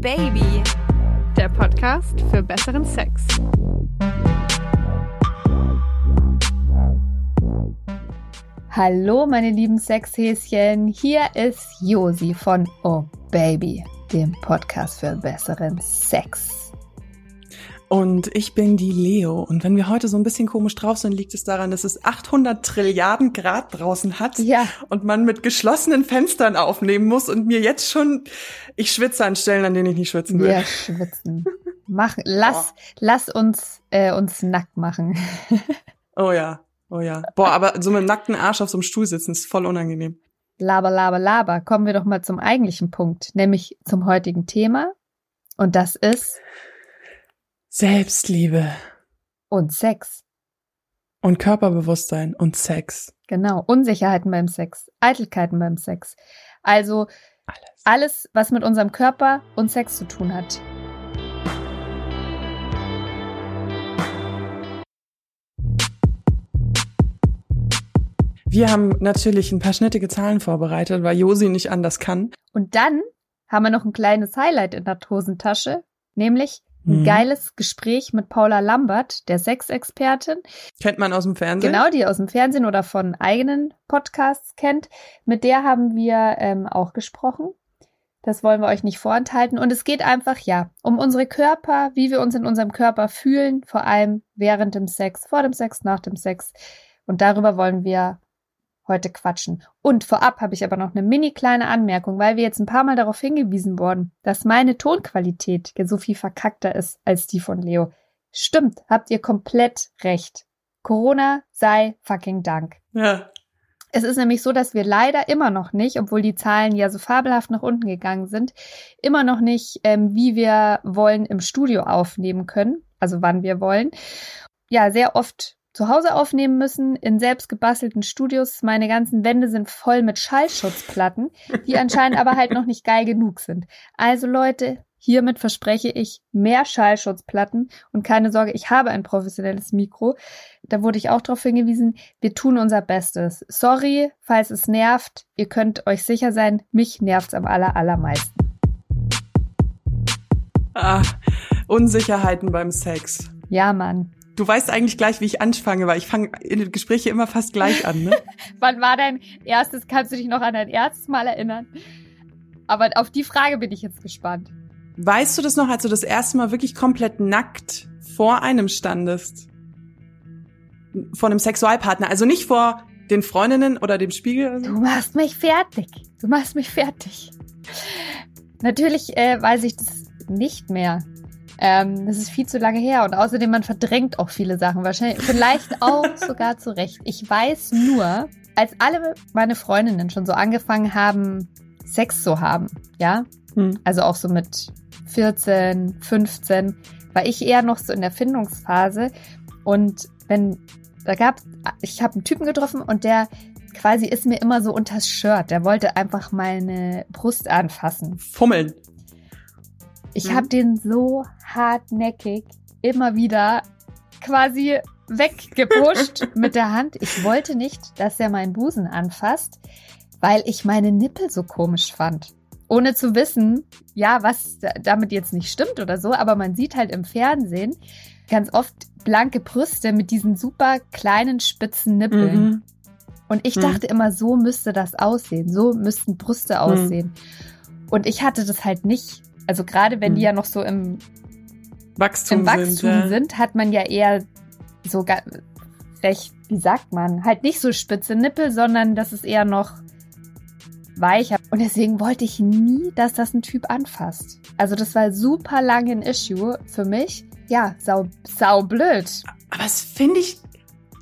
Baby, der Podcast für besseren Sex. Hallo, meine lieben Sexhäschen. Hier ist Josi von Oh Baby, dem Podcast für besseren Sex. Und ich bin die Leo. Und wenn wir heute so ein bisschen komisch drauf sind, liegt es daran, dass es 800 Trilliarden Grad draußen hat. Ja. Und man mit geschlossenen Fenstern aufnehmen muss und mir jetzt schon, ich schwitze an Stellen, an denen ich nicht schwitzen will. Wir schwitzen. Mach, lass, lass uns, äh, uns nackt machen. oh ja, oh ja. Boah, aber so mit nackten Arsch auf so einem Stuhl sitzen ist voll unangenehm. Laber, laber, laber. Kommen wir doch mal zum eigentlichen Punkt, nämlich zum heutigen Thema. Und das ist Selbstliebe. Und Sex. Und Körperbewusstsein und Sex. Genau. Unsicherheiten beim Sex. Eitelkeiten beim Sex. Also alles, alles was mit unserem Körper und Sex zu tun hat. Wir haben natürlich ein paar schnittige Zahlen vorbereitet, weil Josi nicht anders kann. Und dann haben wir noch ein kleines Highlight in der Hosentasche, nämlich ein mhm. geiles Gespräch mit Paula Lambert, der Sexexpertin. Kennt man aus dem Fernsehen? Genau, die aus dem Fernsehen oder von eigenen Podcasts kennt. Mit der haben wir ähm, auch gesprochen. Das wollen wir euch nicht vorenthalten. Und es geht einfach, ja, um unsere Körper, wie wir uns in unserem Körper fühlen, vor allem während dem Sex, vor dem Sex, nach dem Sex. Und darüber wollen wir heute quatschen. Und vorab habe ich aber noch eine mini kleine Anmerkung, weil wir jetzt ein paar Mal darauf hingewiesen wurden, dass meine Tonqualität ja so viel verkackter ist als die von Leo. Stimmt, habt ihr komplett recht. Corona sei fucking Dank. Ja. Es ist nämlich so, dass wir leider immer noch nicht, obwohl die Zahlen ja so fabelhaft nach unten gegangen sind, immer noch nicht, ähm, wie wir wollen, im Studio aufnehmen können, also wann wir wollen. Ja, sehr oft zu Hause aufnehmen müssen, in selbst gebastelten Studios. Meine ganzen Wände sind voll mit Schallschutzplatten, die anscheinend aber halt noch nicht geil genug sind. Also Leute, hiermit verspreche ich mehr Schallschutzplatten und keine Sorge, ich habe ein professionelles Mikro. Da wurde ich auch darauf hingewiesen, wir tun unser Bestes. Sorry, falls es nervt. Ihr könnt euch sicher sein, mich nervt's am aller, allermeisten. Ah, Unsicherheiten beim Sex. Ja, Mann. Du weißt eigentlich gleich, wie ich anfange, weil ich fange in den Gesprächen immer fast gleich an, ne? Wann war dein erstes, kannst du dich noch an dein erstes Mal erinnern? Aber auf die Frage bin ich jetzt gespannt. Weißt du das noch, als du das erste Mal wirklich komplett nackt vor einem standest? Vor einem Sexualpartner, also nicht vor den Freundinnen oder dem Spiegel? Du machst mich fertig. Du machst mich fertig. Natürlich äh, weiß ich das nicht mehr. Ähm, das ist viel zu lange her und außerdem man verdrängt auch viele Sachen wahrscheinlich, vielleicht auch sogar zu Recht. Ich weiß nur, als alle meine Freundinnen schon so angefangen haben, Sex zu haben, ja, hm. also auch so mit 14, 15, war ich eher noch so in der Findungsphase und wenn da gab, ich habe einen Typen getroffen und der quasi ist mir immer so unters Shirt. Der wollte einfach meine Brust anfassen. Fummeln. Ich mhm. habe den so hartnäckig immer wieder quasi weggepusht mit der Hand. Ich wollte nicht, dass er meinen Busen anfasst, weil ich meine Nippel so komisch fand. Ohne zu wissen, ja, was damit jetzt nicht stimmt oder so, aber man sieht halt im Fernsehen ganz oft blanke Brüste mit diesen super kleinen spitzen Nippeln. Mhm. Und ich mhm. dachte immer, so müsste das aussehen. So müssten Brüste mhm. aussehen. Und ich hatte das halt nicht. Also gerade wenn die mhm. ja noch so im Wachstum, im Wachstum sind, ja. sind, hat man ja eher so recht, wie sagt man, halt nicht so spitze Nippel, sondern das ist eher noch weicher. Und deswegen wollte ich nie, dass das ein Typ anfasst. Also das war super lange ein Issue für mich. Ja, sau, sau blöd. Aber das finde ich,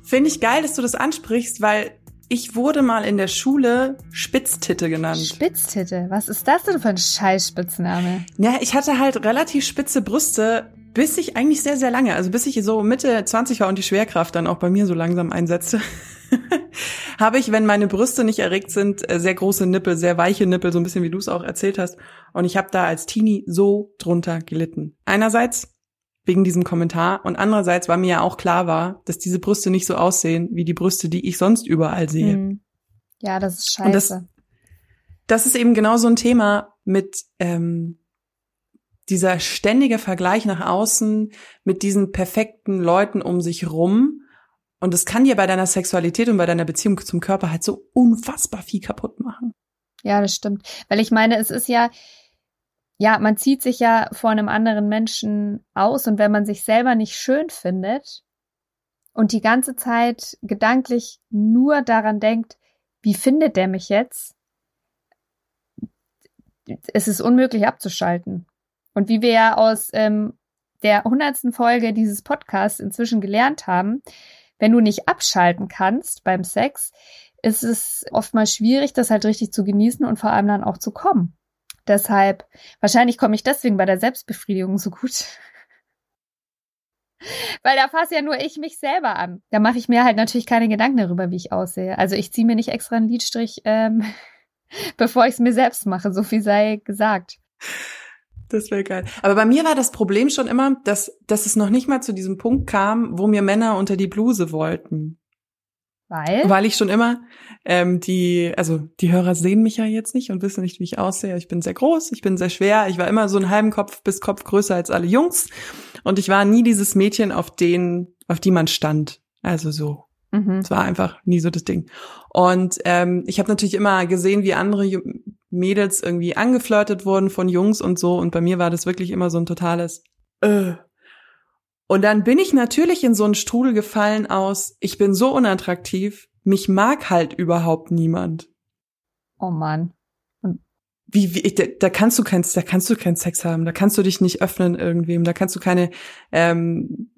finde ich geil, dass du das ansprichst, weil ich wurde mal in der Schule Spitztitte genannt. Spitztitte? Was ist das denn für ein Scheißspitzname? Ja, ich hatte halt relativ spitze Brüste, bis ich eigentlich sehr, sehr lange, also bis ich so Mitte 20 war und die Schwerkraft dann auch bei mir so langsam einsetzte, habe ich, wenn meine Brüste nicht erregt sind, äh, sehr große Nippel, sehr weiche Nippel, so ein bisschen wie du es auch erzählt hast. Und ich habe da als Teenie so drunter gelitten. Einerseits wegen diesem Kommentar und andererseits, weil mir ja auch klar war, dass diese Brüste nicht so aussehen wie die Brüste, die ich sonst überall sehe. Hm. Ja, das ist scheiße. Das, das, ist eben genau so ein Thema mit ähm, dieser ständige Vergleich nach außen mit diesen perfekten Leuten um sich rum. Und es kann dir bei deiner Sexualität und bei deiner Beziehung zum Körper halt so unfassbar viel kaputt machen. Ja, das stimmt. Weil ich meine, es ist ja, ja, man zieht sich ja vor einem anderen Menschen aus und wenn man sich selber nicht schön findet und die ganze Zeit gedanklich nur daran denkt, wie findet der mich jetzt? Es ist unmöglich abzuschalten. Und wie wir ja aus ähm, der hundertsten Folge dieses Podcasts inzwischen gelernt haben, wenn du nicht abschalten kannst beim Sex, ist es oftmals schwierig, das halt richtig zu genießen und vor allem dann auch zu kommen. Deshalb, wahrscheinlich komme ich deswegen bei der Selbstbefriedigung so gut. Weil da fasse ja nur ich mich selber an. Da mache ich mir halt natürlich keine Gedanken darüber, wie ich aussehe. Also ich ziehe mir nicht extra einen Lidstrich, ähm, bevor ich es mir selbst mache. So viel sei gesagt. Das wäre geil. Aber bei mir war das Problem schon immer, dass, dass es noch nicht mal zu diesem Punkt kam, wo mir Männer unter die Bluse wollten. Weil? Weil ich schon immer ähm, die, also die Hörer sehen mich ja jetzt nicht und wissen nicht, wie ich aussehe. Ich bin sehr groß, ich bin sehr schwer, ich war immer so einen halben Kopf bis Kopf größer als alle Jungs und ich war nie dieses Mädchen, auf den, auf die man stand. Also so. Mhm. Es war einfach nie so das Ding. Und ähm, ich habe natürlich immer gesehen, wie andere Mädels irgendwie angeflirtet wurden von Jungs und so. Und bei mir war das wirklich immer so ein totales äh. Und dann bin ich natürlich in so einen Strudel gefallen aus, ich bin so unattraktiv, mich mag halt überhaupt niemand. Oh Mann. wie, wie da, da kannst du kein, da kannst du keinen Sex haben, da kannst du dich nicht öffnen irgendwem, da kannst du keine, ähm,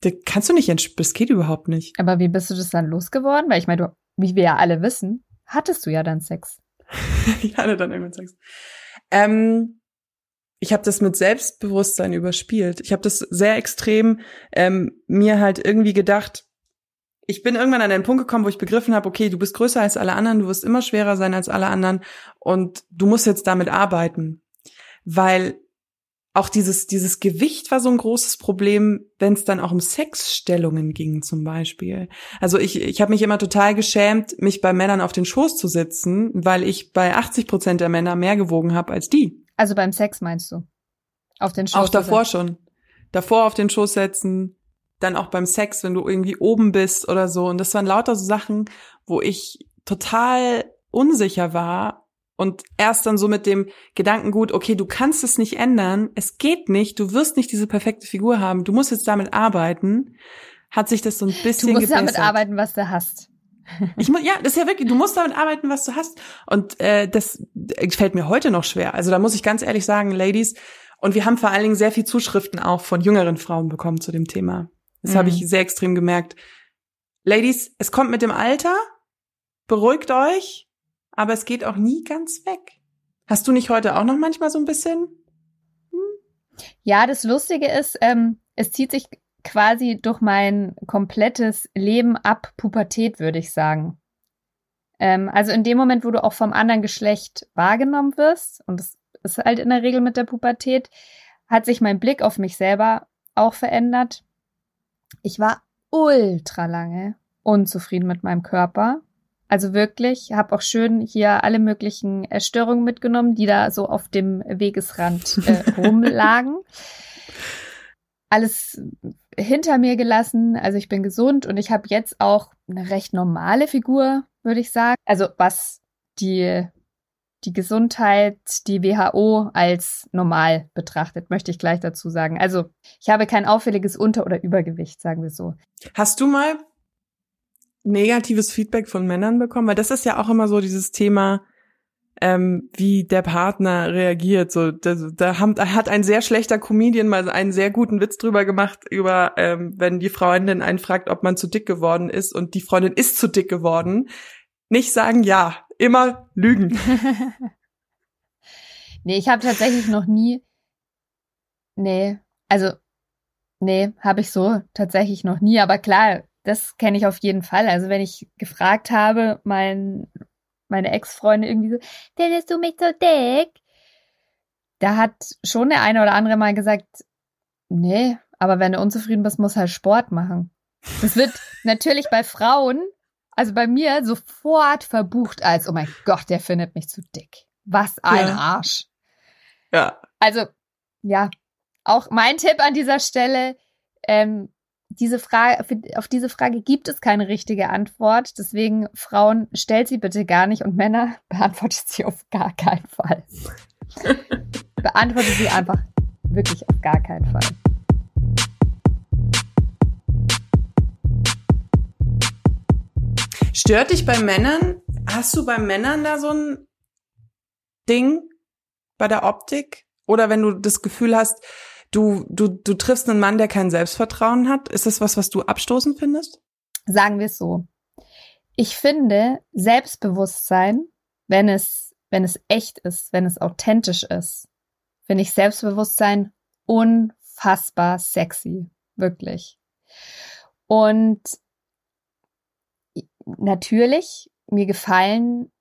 da kannst du nicht, das geht überhaupt nicht. Aber wie bist du das dann losgeworden? Weil ich meine, du, wie wir ja alle wissen, hattest du ja dann Sex. ich hatte dann irgendwann Sex. Ähm, ich habe das mit Selbstbewusstsein überspielt. Ich habe das sehr extrem ähm, mir halt irgendwie gedacht. Ich bin irgendwann an den Punkt gekommen, wo ich begriffen habe, okay, du bist größer als alle anderen, du wirst immer schwerer sein als alle anderen und du musst jetzt damit arbeiten. Weil auch dieses, dieses Gewicht war so ein großes Problem, wenn es dann auch um Sexstellungen ging zum Beispiel. Also ich, ich habe mich immer total geschämt, mich bei Männern auf den Schoß zu sitzen, weil ich bei 80 Prozent der Männer mehr gewogen habe als die. Also beim Sex meinst du? Auf den Schoß Auch davor schon. Davor auf den Schoß setzen, dann auch beim Sex, wenn du irgendwie oben bist oder so. Und das waren lauter so Sachen, wo ich total unsicher war und erst dann so mit dem Gedankengut, okay, du kannst es nicht ändern, es geht nicht, du wirst nicht diese perfekte Figur haben, du musst jetzt damit arbeiten, hat sich das so ein bisschen Du musst gebessert. damit arbeiten, was du hast. Ich muss, ja, das ist ja wirklich, du musst damit arbeiten, was du hast. Und äh, das fällt mir heute noch schwer. Also da muss ich ganz ehrlich sagen, Ladies, und wir haben vor allen Dingen sehr viel Zuschriften auch von jüngeren Frauen bekommen zu dem Thema. Das mhm. habe ich sehr extrem gemerkt. Ladies, es kommt mit dem Alter, beruhigt euch, aber es geht auch nie ganz weg. Hast du nicht heute auch noch manchmal so ein bisschen? Hm? Ja, das Lustige ist, ähm, es zieht sich quasi durch mein komplettes Leben ab Pubertät, würde ich sagen. Ähm, also in dem Moment, wo du auch vom anderen Geschlecht wahrgenommen wirst, und das ist halt in der Regel mit der Pubertät, hat sich mein Blick auf mich selber auch verändert. Ich war ultra lange unzufrieden mit meinem Körper also wirklich, habe auch schön hier alle möglichen Störungen mitgenommen, die da so auf dem Wegesrand äh, rumlagen. Alles hinter mir gelassen. Also ich bin gesund und ich habe jetzt auch eine recht normale Figur, würde ich sagen. Also was die die Gesundheit, die WHO als normal betrachtet, möchte ich gleich dazu sagen. Also ich habe kein auffälliges Unter- oder Übergewicht, sagen wir so. Hast du mal negatives Feedback von Männern bekommen? Weil das ist ja auch immer so dieses Thema, ähm, wie der Partner reagiert. So, da, da, haben, hat ein sehr schlechter Comedian mal einen sehr guten Witz drüber gemacht, über ähm, wenn die Freundin einen fragt, ob man zu dick geworden ist und die Freundin ist zu dick geworden. Nicht sagen ja, immer lügen. nee, ich habe tatsächlich noch nie. Nee, also nee, habe ich so tatsächlich noch nie. Aber klar, das kenne ich auf jeden Fall. Also wenn ich gefragt habe, mein, meine Ex-Freunde irgendwie so, findest du mich so dick? Da hat schon der eine oder andere mal gesagt, nee, aber wenn du unzufrieden bist, muss halt Sport machen. Das wird natürlich bei Frauen, also bei mir, sofort verbucht als, oh mein Gott, der findet mich zu dick. Was ein ja. Arsch. Ja. Also, ja, auch mein Tipp an dieser Stelle, ähm, diese Frage, auf diese Frage gibt es keine richtige Antwort. Deswegen, Frauen, stellt sie bitte gar nicht und Männer beantwortet sie auf gar keinen Fall. beantwortet sie einfach wirklich auf gar keinen Fall. Stört dich bei Männern? Hast du bei Männern da so ein Ding bei der Optik? Oder wenn du das Gefühl hast, du, du, du triffst einen Mann, der kein Selbstvertrauen hat, ist das was, was du abstoßend findest? Sagen wir es so. Ich finde Selbstbewusstsein, wenn es, wenn es echt ist, wenn es authentisch ist, finde ich Selbstbewusstsein unfassbar sexy. Wirklich. Und natürlich, mir gefallen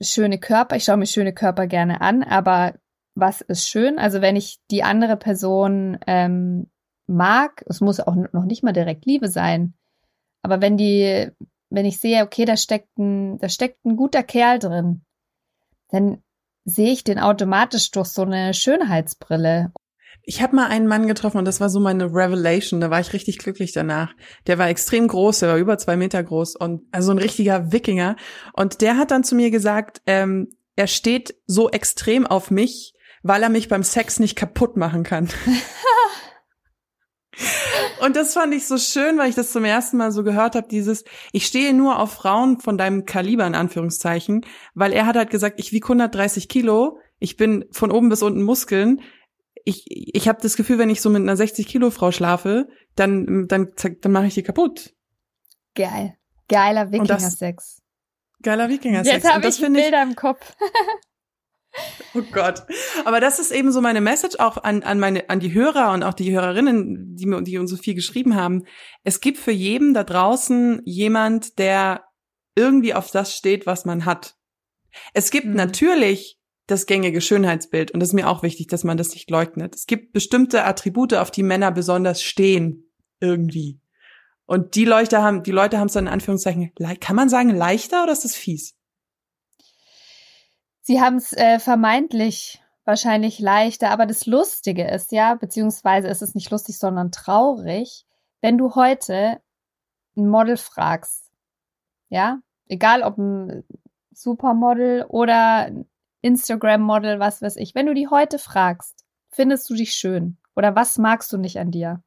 schöne Körper. Ich schaue mir schöne Körper gerne an, aber was ist schön? Also wenn ich die andere Person ähm, mag, es muss auch noch nicht mal direkt Liebe sein, aber wenn die, wenn ich sehe, okay, da steckt ein, da steckt ein guter Kerl drin, dann sehe ich den automatisch durch so eine Schönheitsbrille ich habe mal einen Mann getroffen und das war so meine Revelation. Da war ich richtig glücklich danach. Der war extrem groß, der war über zwei Meter groß und also ein richtiger Wikinger. Und der hat dann zu mir gesagt, ähm, er steht so extrem auf mich, weil er mich beim Sex nicht kaputt machen kann. Und das fand ich so schön, weil ich das zum ersten Mal so gehört habe, dieses, ich stehe nur auf Frauen von deinem Kaliber in Anführungszeichen, weil er hat halt gesagt, ich wiege 130 Kilo, ich bin von oben bis unten Muskeln, ich, ich habe das Gefühl, wenn ich so mit einer 60 Kilo Frau schlafe, dann, dann, dann mache ich die kaputt. Geil. Geiler Wikinger-Sex. Geiler Wikinger-Sex. Jetzt habe ich Bilder ich, im Kopf. oh Gott. Aber das ist eben so meine Message auch an, an meine, an die Hörer und auch die Hörerinnen, die, die uns so viel geschrieben haben. Es gibt für jeden da draußen jemand, der irgendwie auf das steht, was man hat. Es gibt mhm. natürlich das gängige Schönheitsbild. Und das ist mir auch wichtig, dass man das nicht leugnet. Es gibt bestimmte Attribute, auf die Männer besonders stehen. Irgendwie. Und die Leute haben, die Leute haben es dann in Anführungszeichen, kann man sagen, leichter oder ist das fies? Sie haben es äh, vermeintlich wahrscheinlich leichter, aber das Lustige ist ja, beziehungsweise ist es nicht lustig, sondern traurig, wenn du heute ein Model fragst, ja, egal ob ein Supermodel oder Instagram-Model, was weiß ich. Wenn du die heute fragst, findest du dich schön? Oder was magst du nicht an dir?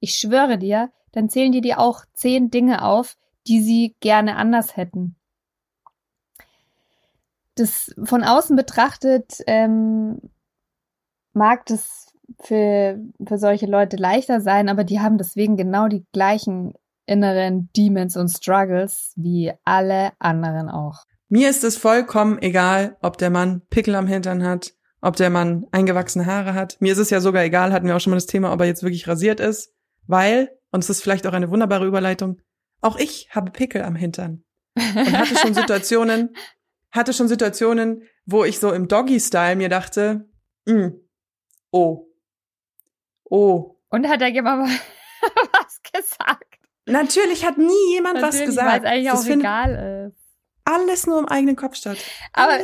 Ich schwöre dir, dann zählen die dir auch zehn Dinge auf, die sie gerne anders hätten. Das von außen betrachtet ähm, mag das für, für solche Leute leichter sein, aber die haben deswegen genau die gleichen inneren Demons und Struggles wie alle anderen auch. Mir ist es vollkommen egal, ob der Mann Pickel am Hintern hat, ob der Mann eingewachsene Haare hat. Mir ist es ja sogar egal, hatten wir auch schon mal das Thema, ob er jetzt wirklich rasiert ist, weil, und es ist vielleicht auch eine wunderbare Überleitung, auch ich habe Pickel am Hintern. Und hatte schon Situationen, hatte schon Situationen, wo ich so im Doggy-Style mir dachte, mm, oh, oh. Und hat er jemand was gesagt? Natürlich hat nie jemand Natürlich, was gesagt. Weil es eigentlich das auch egal ist alles nur im eigenen Kopf statt. Aber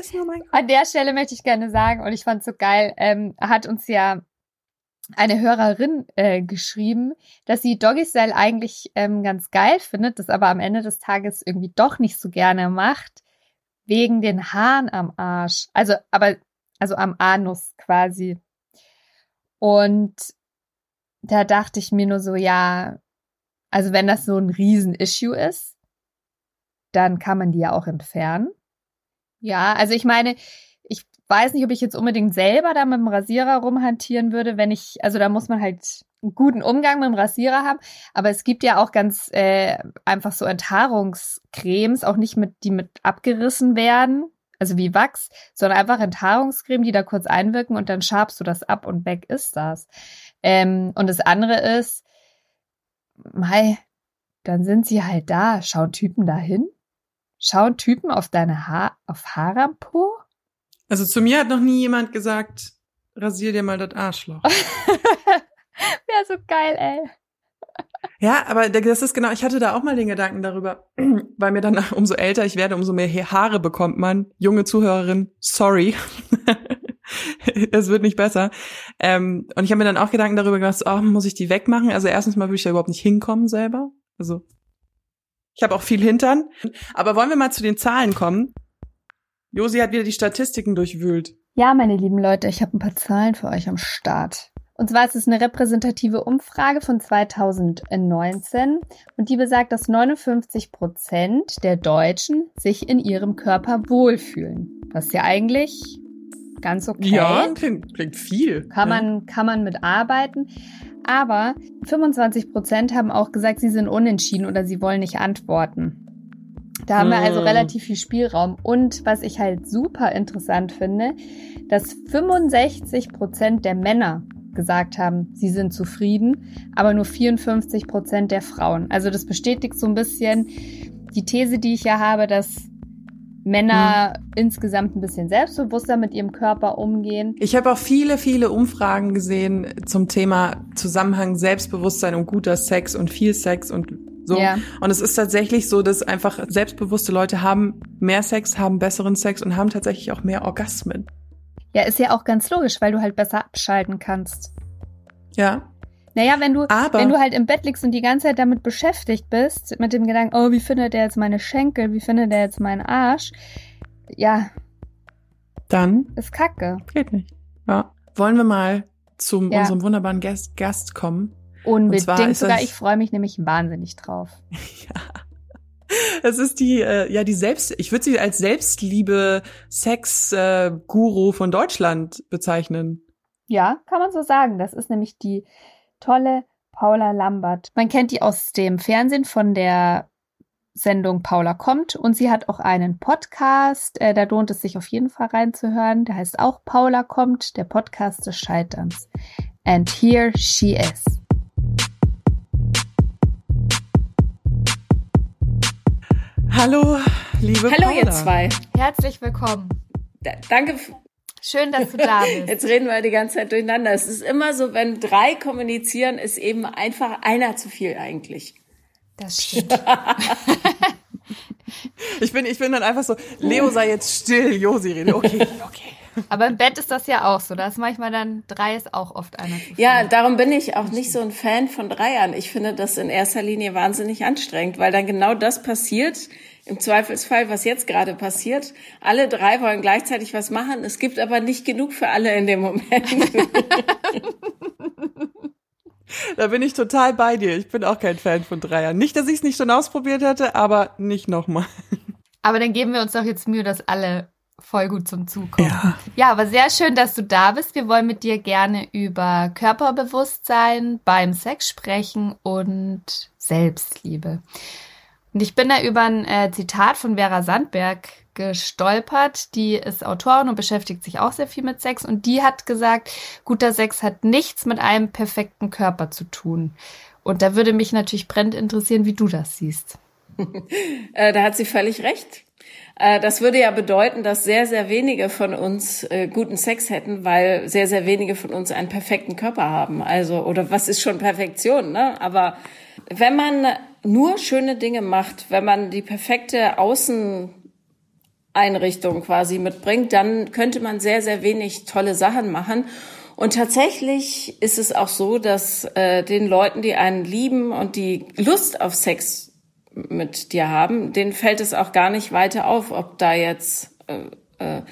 an der Stelle möchte ich gerne sagen, und ich fand es so geil, ähm, hat uns ja eine Hörerin äh, geschrieben, dass sie Doggy Style eigentlich ähm, ganz geil findet, das aber am Ende des Tages irgendwie doch nicht so gerne macht, wegen den Haaren am Arsch. Also, aber, also am Anus quasi. Und da dachte ich mir nur so, ja, also wenn das so ein Riesen-Issue ist, dann kann man die ja auch entfernen. Ja, also ich meine, weiß nicht, ob ich jetzt unbedingt selber da mit dem Rasierer rumhantieren würde, wenn ich, also da muss man halt einen guten Umgang mit dem Rasierer haben. Aber es gibt ja auch ganz äh, einfach so Enthaarungscremes, auch nicht mit, die mit abgerissen werden, also wie Wachs, sondern einfach Enthaarungscreme, die da kurz einwirken und dann schabst du das ab und weg ist das. Ähm, und das andere ist, mei, dann sind sie halt da. Schauen Typen da hin? Schauen Typen auf deine Haar, auf Haare am Po? Also zu mir hat noch nie jemand gesagt, rasier dir mal das Arschloch. Wäre so geil, ey. Ja, aber das ist genau, ich hatte da auch mal den Gedanken darüber, weil mir dann, umso älter ich werde, umso mehr Haare bekommt man. Junge Zuhörerin, sorry. es wird nicht besser. Ähm, und ich habe mir dann auch Gedanken darüber gemacht, oh, muss ich die wegmachen? Also erstens mal würde ich da überhaupt nicht hinkommen selber. Also ich habe auch viel Hintern. Aber wollen wir mal zu den Zahlen kommen? Josi hat wieder die Statistiken durchwühlt. Ja, meine lieben Leute, ich habe ein paar Zahlen für euch am Start. Und zwar ist es eine repräsentative Umfrage von 2019 und die besagt, dass 59 Prozent der Deutschen sich in ihrem Körper wohlfühlen. Was ja eigentlich ganz okay. Ja, klingt, klingt viel. Kann ja. man, kann man mitarbeiten. Aber 25 Prozent haben auch gesagt, sie sind unentschieden oder sie wollen nicht antworten. Da haben wir also Hm. relativ viel Spielraum. Und was ich halt super interessant finde, dass 65 Prozent der Männer gesagt haben, sie sind zufrieden, aber nur 54 Prozent der Frauen. Also das bestätigt so ein bisschen die These, die ich ja habe, dass Männer insgesamt ein bisschen selbstbewusster mit ihrem Körper umgehen. Ich habe auch viele, viele Umfragen gesehen zum Thema Zusammenhang Selbstbewusstsein und guter Sex und viel Sex und so. Ja. Und es ist tatsächlich so, dass einfach selbstbewusste Leute haben mehr Sex, haben besseren Sex und haben tatsächlich auch mehr Orgasmen. Ja, ist ja auch ganz logisch, weil du halt besser abschalten kannst. Ja. Naja, wenn du, Aber- wenn du halt im Bett liegst und die ganze Zeit damit beschäftigt bist, mit dem Gedanken, oh, wie findet der jetzt meine Schenkel, wie findet der jetzt meinen Arsch? Ja, Dann ist kacke. geht nicht. Ja. Wollen wir mal zu Ja. unserem wunderbaren Gast, Gast kommen? Unbedingt sogar. das- Ich freue mich nämlich wahnsinnig drauf. Es ist die, äh, ja, die Selbst, ich würde sie als Selbstliebe Sex-Guru von Deutschland bezeichnen. Ja, kann man so sagen. Das ist nämlich die tolle Paula Lambert. Man kennt die aus dem Fernsehen von der Sendung Paula kommt und sie hat auch einen Podcast. Äh, da lohnt es sich auf jeden Fall reinzuhören. Der heißt auch Paula kommt, der Podcast des Scheiterns. And here she is. Hallo, liebe Hallo Paula. ihr zwei. Herzlich willkommen. Da, danke. Schön, dass du da bist. Jetzt reden wir die ganze Zeit durcheinander. Es ist immer so, wenn drei kommunizieren, ist eben einfach einer zu viel eigentlich. Das stimmt. Ich bin, ich bin dann einfach so, Leo sei jetzt still, Josi rede. Okay, okay. Aber im Bett ist das ja auch so. Da ist manchmal dann drei ist auch oft einer. Ja, darum bin ich auch nicht so ein Fan von Dreiern. Ich finde das in erster Linie wahnsinnig anstrengend, weil dann genau das passiert, im Zweifelsfall, was jetzt gerade passiert. Alle drei wollen gleichzeitig was machen. Es gibt aber nicht genug für alle in dem Moment. Da bin ich total bei dir. Ich bin auch kein Fan von Dreiern. Nicht, dass ich es nicht schon ausprobiert hätte, aber nicht nochmal. Aber dann geben wir uns doch jetzt Mühe, dass alle voll gut zum Zug kommen. Ja. Ja, aber sehr schön, dass du da bist. Wir wollen mit dir gerne über Körperbewusstsein beim Sex sprechen und Selbstliebe. Und ich bin da über ein äh, Zitat von Vera Sandberg gestolpert. Die ist Autorin und beschäftigt sich auch sehr viel mit Sex. Und die hat gesagt, guter Sex hat nichts mit einem perfekten Körper zu tun. Und da würde mich natürlich brennend interessieren, wie du das siehst. Äh, da hat sie völlig recht. Äh, das würde ja bedeuten, dass sehr, sehr wenige von uns äh, guten Sex hätten, weil sehr, sehr wenige von uns einen perfekten Körper haben. Also, oder was ist schon Perfektion, ne? Aber wenn man nur schöne Dinge macht, wenn man die perfekte Außeneinrichtung quasi mitbringt, dann könnte man sehr, sehr wenig tolle Sachen machen. Und tatsächlich ist es auch so, dass äh, den Leuten, die einen lieben und die Lust auf Sex mit dir haben, denen fällt es auch gar nicht weiter auf, ob da jetzt, äh, äh,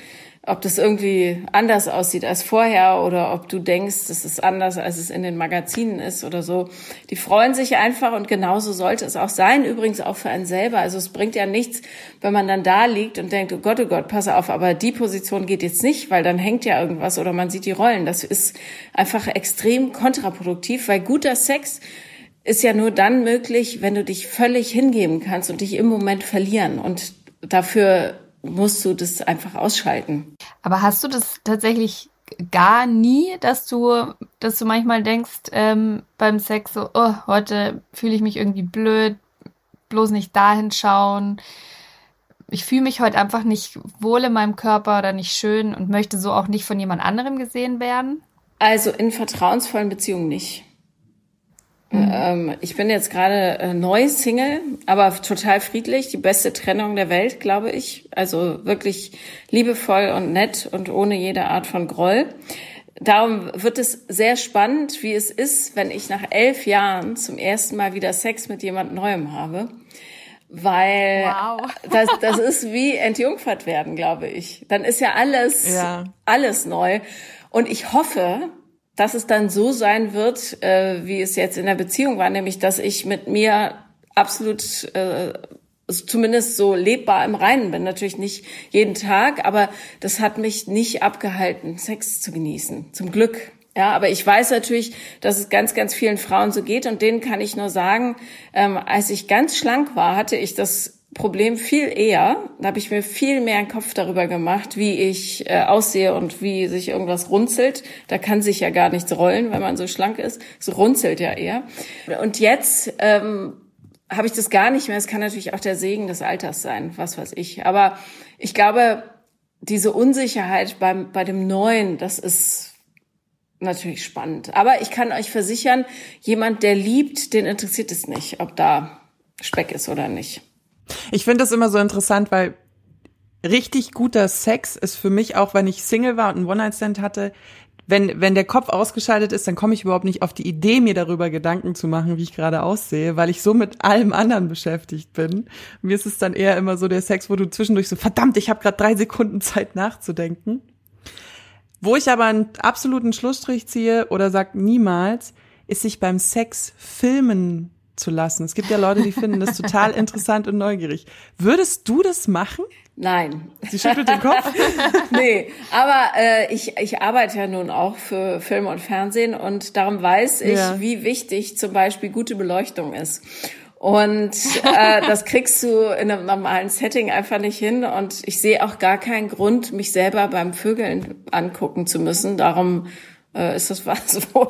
ob das irgendwie anders aussieht als vorher oder ob du denkst, das ist anders, als es in den Magazinen ist oder so. Die freuen sich einfach und genauso sollte es auch sein. Übrigens auch für einen selber. Also es bringt ja nichts, wenn man dann da liegt und denkt, oh Gott, oh Gott, pass auf, aber die Position geht jetzt nicht, weil dann hängt ja irgendwas oder man sieht die Rollen. Das ist einfach extrem kontraproduktiv, weil guter Sex ist ja nur dann möglich, wenn du dich völlig hingeben kannst und dich im Moment verlieren. Und dafür musst du das einfach ausschalten. Aber hast du das tatsächlich gar nie, dass du, dass du manchmal denkst ähm, beim Sex so, oh, heute fühle ich mich irgendwie blöd, bloß nicht dahin schauen. Ich fühle mich heute einfach nicht wohl in meinem Körper oder nicht schön und möchte so auch nicht von jemand anderem gesehen werden. Also in vertrauensvollen Beziehungen nicht. Mhm. Ähm, ich bin jetzt gerade äh, neu Single, aber total friedlich. Die beste Trennung der Welt, glaube ich. Also wirklich liebevoll und nett und ohne jede Art von Groll. Darum wird es sehr spannend, wie es ist, wenn ich nach elf Jahren zum ersten Mal wieder Sex mit jemand Neuem habe. Weil wow. das, das ist wie entjungfert werden, glaube ich. Dann ist ja alles, ja. alles neu. Und ich hoffe, dass es dann so sein wird, äh, wie es jetzt in der Beziehung war, nämlich dass ich mit mir absolut äh, zumindest so lebbar im Reinen bin. Natürlich nicht jeden Tag, aber das hat mich nicht abgehalten, Sex zu genießen. Zum Glück. Ja, aber ich weiß natürlich, dass es ganz, ganz vielen Frauen so geht und denen kann ich nur sagen, ähm, als ich ganz schlank war, hatte ich das Problem viel eher. Da habe ich mir viel mehr einen Kopf darüber gemacht, wie ich äh, aussehe und wie sich irgendwas runzelt. Da kann sich ja gar nichts rollen, wenn man so schlank ist. Es runzelt ja eher. Und jetzt ähm, habe ich das gar nicht mehr. Es kann natürlich auch der Segen des Alters sein, was weiß ich. Aber ich glaube, diese Unsicherheit beim, bei dem Neuen, das ist natürlich spannend. Aber ich kann euch versichern, jemand, der liebt, den interessiert es nicht, ob da Speck ist oder nicht. Ich finde das immer so interessant, weil richtig guter Sex ist für mich auch, wenn ich Single war und einen One-Night-Stand hatte, wenn, wenn der Kopf ausgeschaltet ist, dann komme ich überhaupt nicht auf die Idee, mir darüber Gedanken zu machen, wie ich gerade aussehe, weil ich so mit allem anderen beschäftigt bin. Mir ist es dann eher immer so der Sex, wo du zwischendurch so, verdammt, ich habe gerade drei Sekunden Zeit nachzudenken. Wo ich aber einen absoluten Schlussstrich ziehe oder sag niemals, ist sich beim Sex filmen zu lassen. Es gibt ja Leute, die finden das total interessant und neugierig. Würdest du das machen? Nein. Sie schüttelt den Kopf? nee, aber äh, ich, ich arbeite ja nun auch für Film und Fernsehen und darum weiß ich, ja. wie wichtig zum Beispiel gute Beleuchtung ist. Und äh, das kriegst du in einem normalen Setting einfach nicht hin. Und ich sehe auch gar keinen Grund, mich selber beim Vögeln angucken zu müssen. Darum äh, ist das was, wo,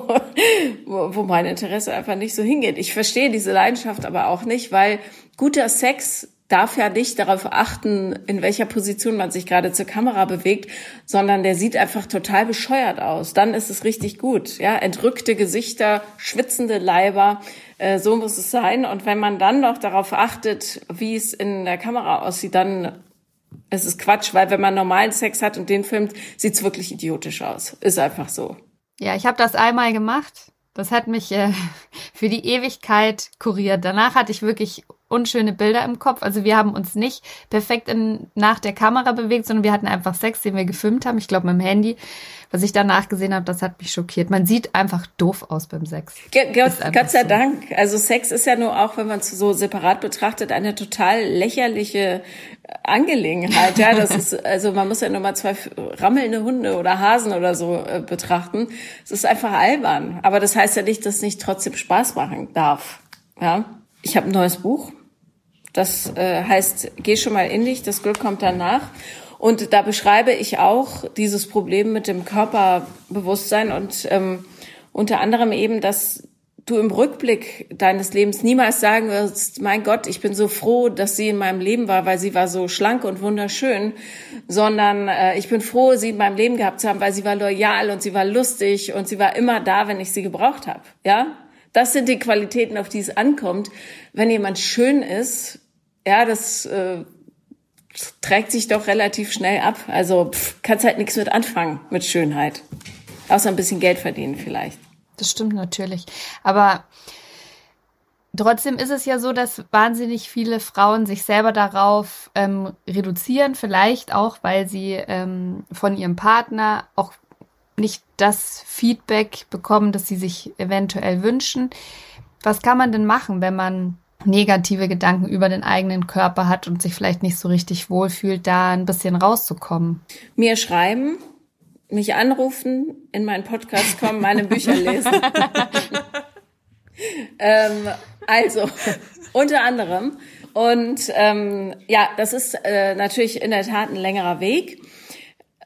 wo, mein Interesse einfach nicht so hingeht. Ich verstehe diese Leidenschaft aber auch nicht, weil guter Sex darf ja nicht darauf achten, in welcher Position man sich gerade zur Kamera bewegt, sondern der sieht einfach total bescheuert aus. Dann ist es richtig gut. Ja, entrückte Gesichter, schwitzende Leiber, äh, so muss es sein. Und wenn man dann noch darauf achtet, wie es in der Kamera aussieht, dann ist es Quatsch, weil wenn man normalen Sex hat und den filmt, sieht es wirklich idiotisch aus. Ist einfach so. Ja, ich habe das einmal gemacht. Das hat mich äh, für die Ewigkeit kuriert. Danach hatte ich wirklich unschöne Bilder im Kopf. Also wir haben uns nicht perfekt in, nach der Kamera bewegt, sondern wir hatten einfach Sex, den wir gefilmt haben. Ich glaube mit dem Handy. Was ich danach gesehen habe, das hat mich schockiert. Man sieht einfach doof aus beim Sex. Gott, Gott sei so. Dank. Also Sex ist ja nur auch, wenn man es so separat betrachtet, eine total lächerliche Angelegenheit. Ja, das ist, also man muss ja nur mal zwei rammelnde Hunde oder Hasen oder so äh, betrachten. Es ist einfach albern. Aber das heißt ja nicht, dass es nicht trotzdem Spaß machen darf. Ja. Ich habe ein neues Buch. Das äh, heißt, geh schon mal in dich, das Glück kommt danach. Und da beschreibe ich auch dieses Problem mit dem Körperbewusstsein und ähm, unter anderem eben, dass du im Rückblick deines Lebens niemals sagen wirst, mein Gott, ich bin so froh, dass sie in meinem Leben war, weil sie war so schlank und wunderschön, sondern äh, ich bin froh, sie in meinem Leben gehabt zu haben, weil sie war loyal und sie war lustig und sie war immer da, wenn ich sie gebraucht habe. Ja, das sind die Qualitäten, auf die es ankommt. Wenn jemand schön ist, ja, das äh, trägt sich doch relativ schnell ab. Also pff, kannst halt nichts mit anfangen mit Schönheit. Außer ein bisschen Geld verdienen vielleicht. Das stimmt natürlich. Aber trotzdem ist es ja so, dass wahnsinnig viele Frauen sich selber darauf ähm, reduzieren, vielleicht auch, weil sie ähm, von ihrem Partner auch nicht das Feedback bekommen, das sie sich eventuell wünschen. Was kann man denn machen, wenn man negative Gedanken über den eigenen Körper hat und sich vielleicht nicht so richtig wohlfühlt, da ein bisschen rauszukommen? Mir schreiben, mich anrufen, in meinen Podcast kommen, meine Bücher lesen. ähm, also, unter anderem. Und ähm, ja, das ist äh, natürlich in der Tat ein längerer Weg.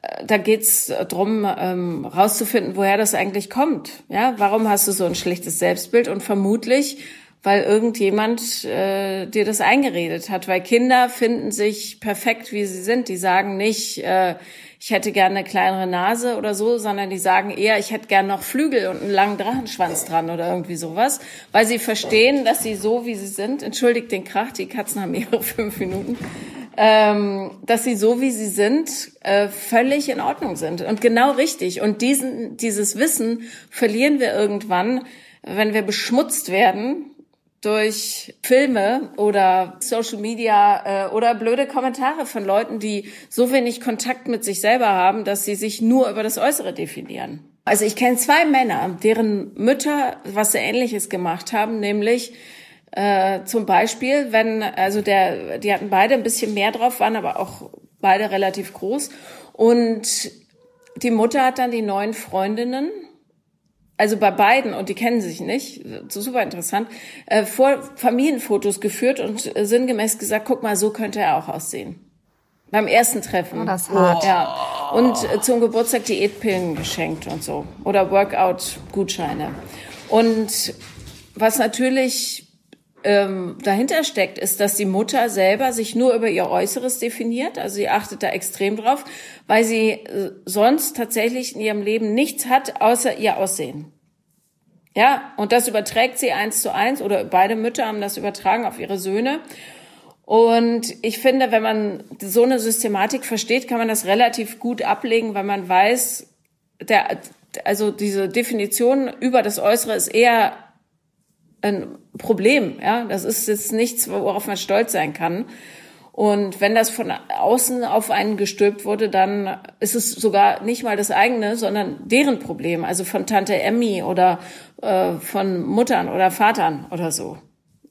Äh, da geht's drum, ähm, rauszufinden, woher das eigentlich kommt. Ja, warum hast du so ein schlechtes Selbstbild? Und vermutlich weil irgendjemand äh, dir das eingeredet hat. Weil Kinder finden sich perfekt, wie sie sind. Die sagen nicht, äh, ich hätte gerne eine kleinere Nase oder so, sondern die sagen eher, ich hätte gerne noch Flügel und einen langen Drachenschwanz dran oder irgendwie sowas, weil sie verstehen, dass sie so, wie sie sind, entschuldigt den Krach, die Katzen haben ihre fünf Minuten, ähm, dass sie so, wie sie sind, äh, völlig in Ordnung sind. Und genau richtig. Und diesen, dieses Wissen verlieren wir irgendwann, wenn wir beschmutzt werden durch Filme oder Social Media äh, oder blöde Kommentare von Leuten, die so wenig Kontakt mit sich selber haben, dass sie sich nur über das Äußere definieren. Also ich kenne zwei Männer, deren Mütter was sehr Ähnliches gemacht haben, nämlich äh, zum Beispiel, wenn, also der, die hatten beide ein bisschen mehr drauf, waren aber auch beide relativ groß. Und die Mutter hat dann die neuen Freundinnen also bei beiden, und die kennen sich nicht, super interessant, äh, vor Familienfotos geführt und äh, sinngemäß gesagt, guck mal, so könnte er auch aussehen. Beim ersten Treffen. Oh, das hart. Ja. Und äh, zum Geburtstag Diätpillen geschenkt und so. Oder Workout-Gutscheine. Und was natürlich ähm, dahinter steckt, ist, dass die Mutter selber sich nur über ihr Äußeres definiert. Also sie achtet da extrem drauf, weil sie äh, sonst tatsächlich in ihrem Leben nichts hat, außer ihr Aussehen. Ja, und das überträgt sie eins zu eins oder beide Mütter haben das übertragen auf ihre Söhne. Und ich finde, wenn man so eine Systematik versteht, kann man das relativ gut ablegen, weil man weiß, der, also diese Definition über das Äußere ist eher ein Problem. Ja, das ist jetzt nichts, worauf man stolz sein kann. Und wenn das von außen auf einen gestülpt wurde, dann ist es sogar nicht mal das eigene, sondern deren Problem. Also von Tante Emmy oder äh, von Muttern oder Vatern oder so.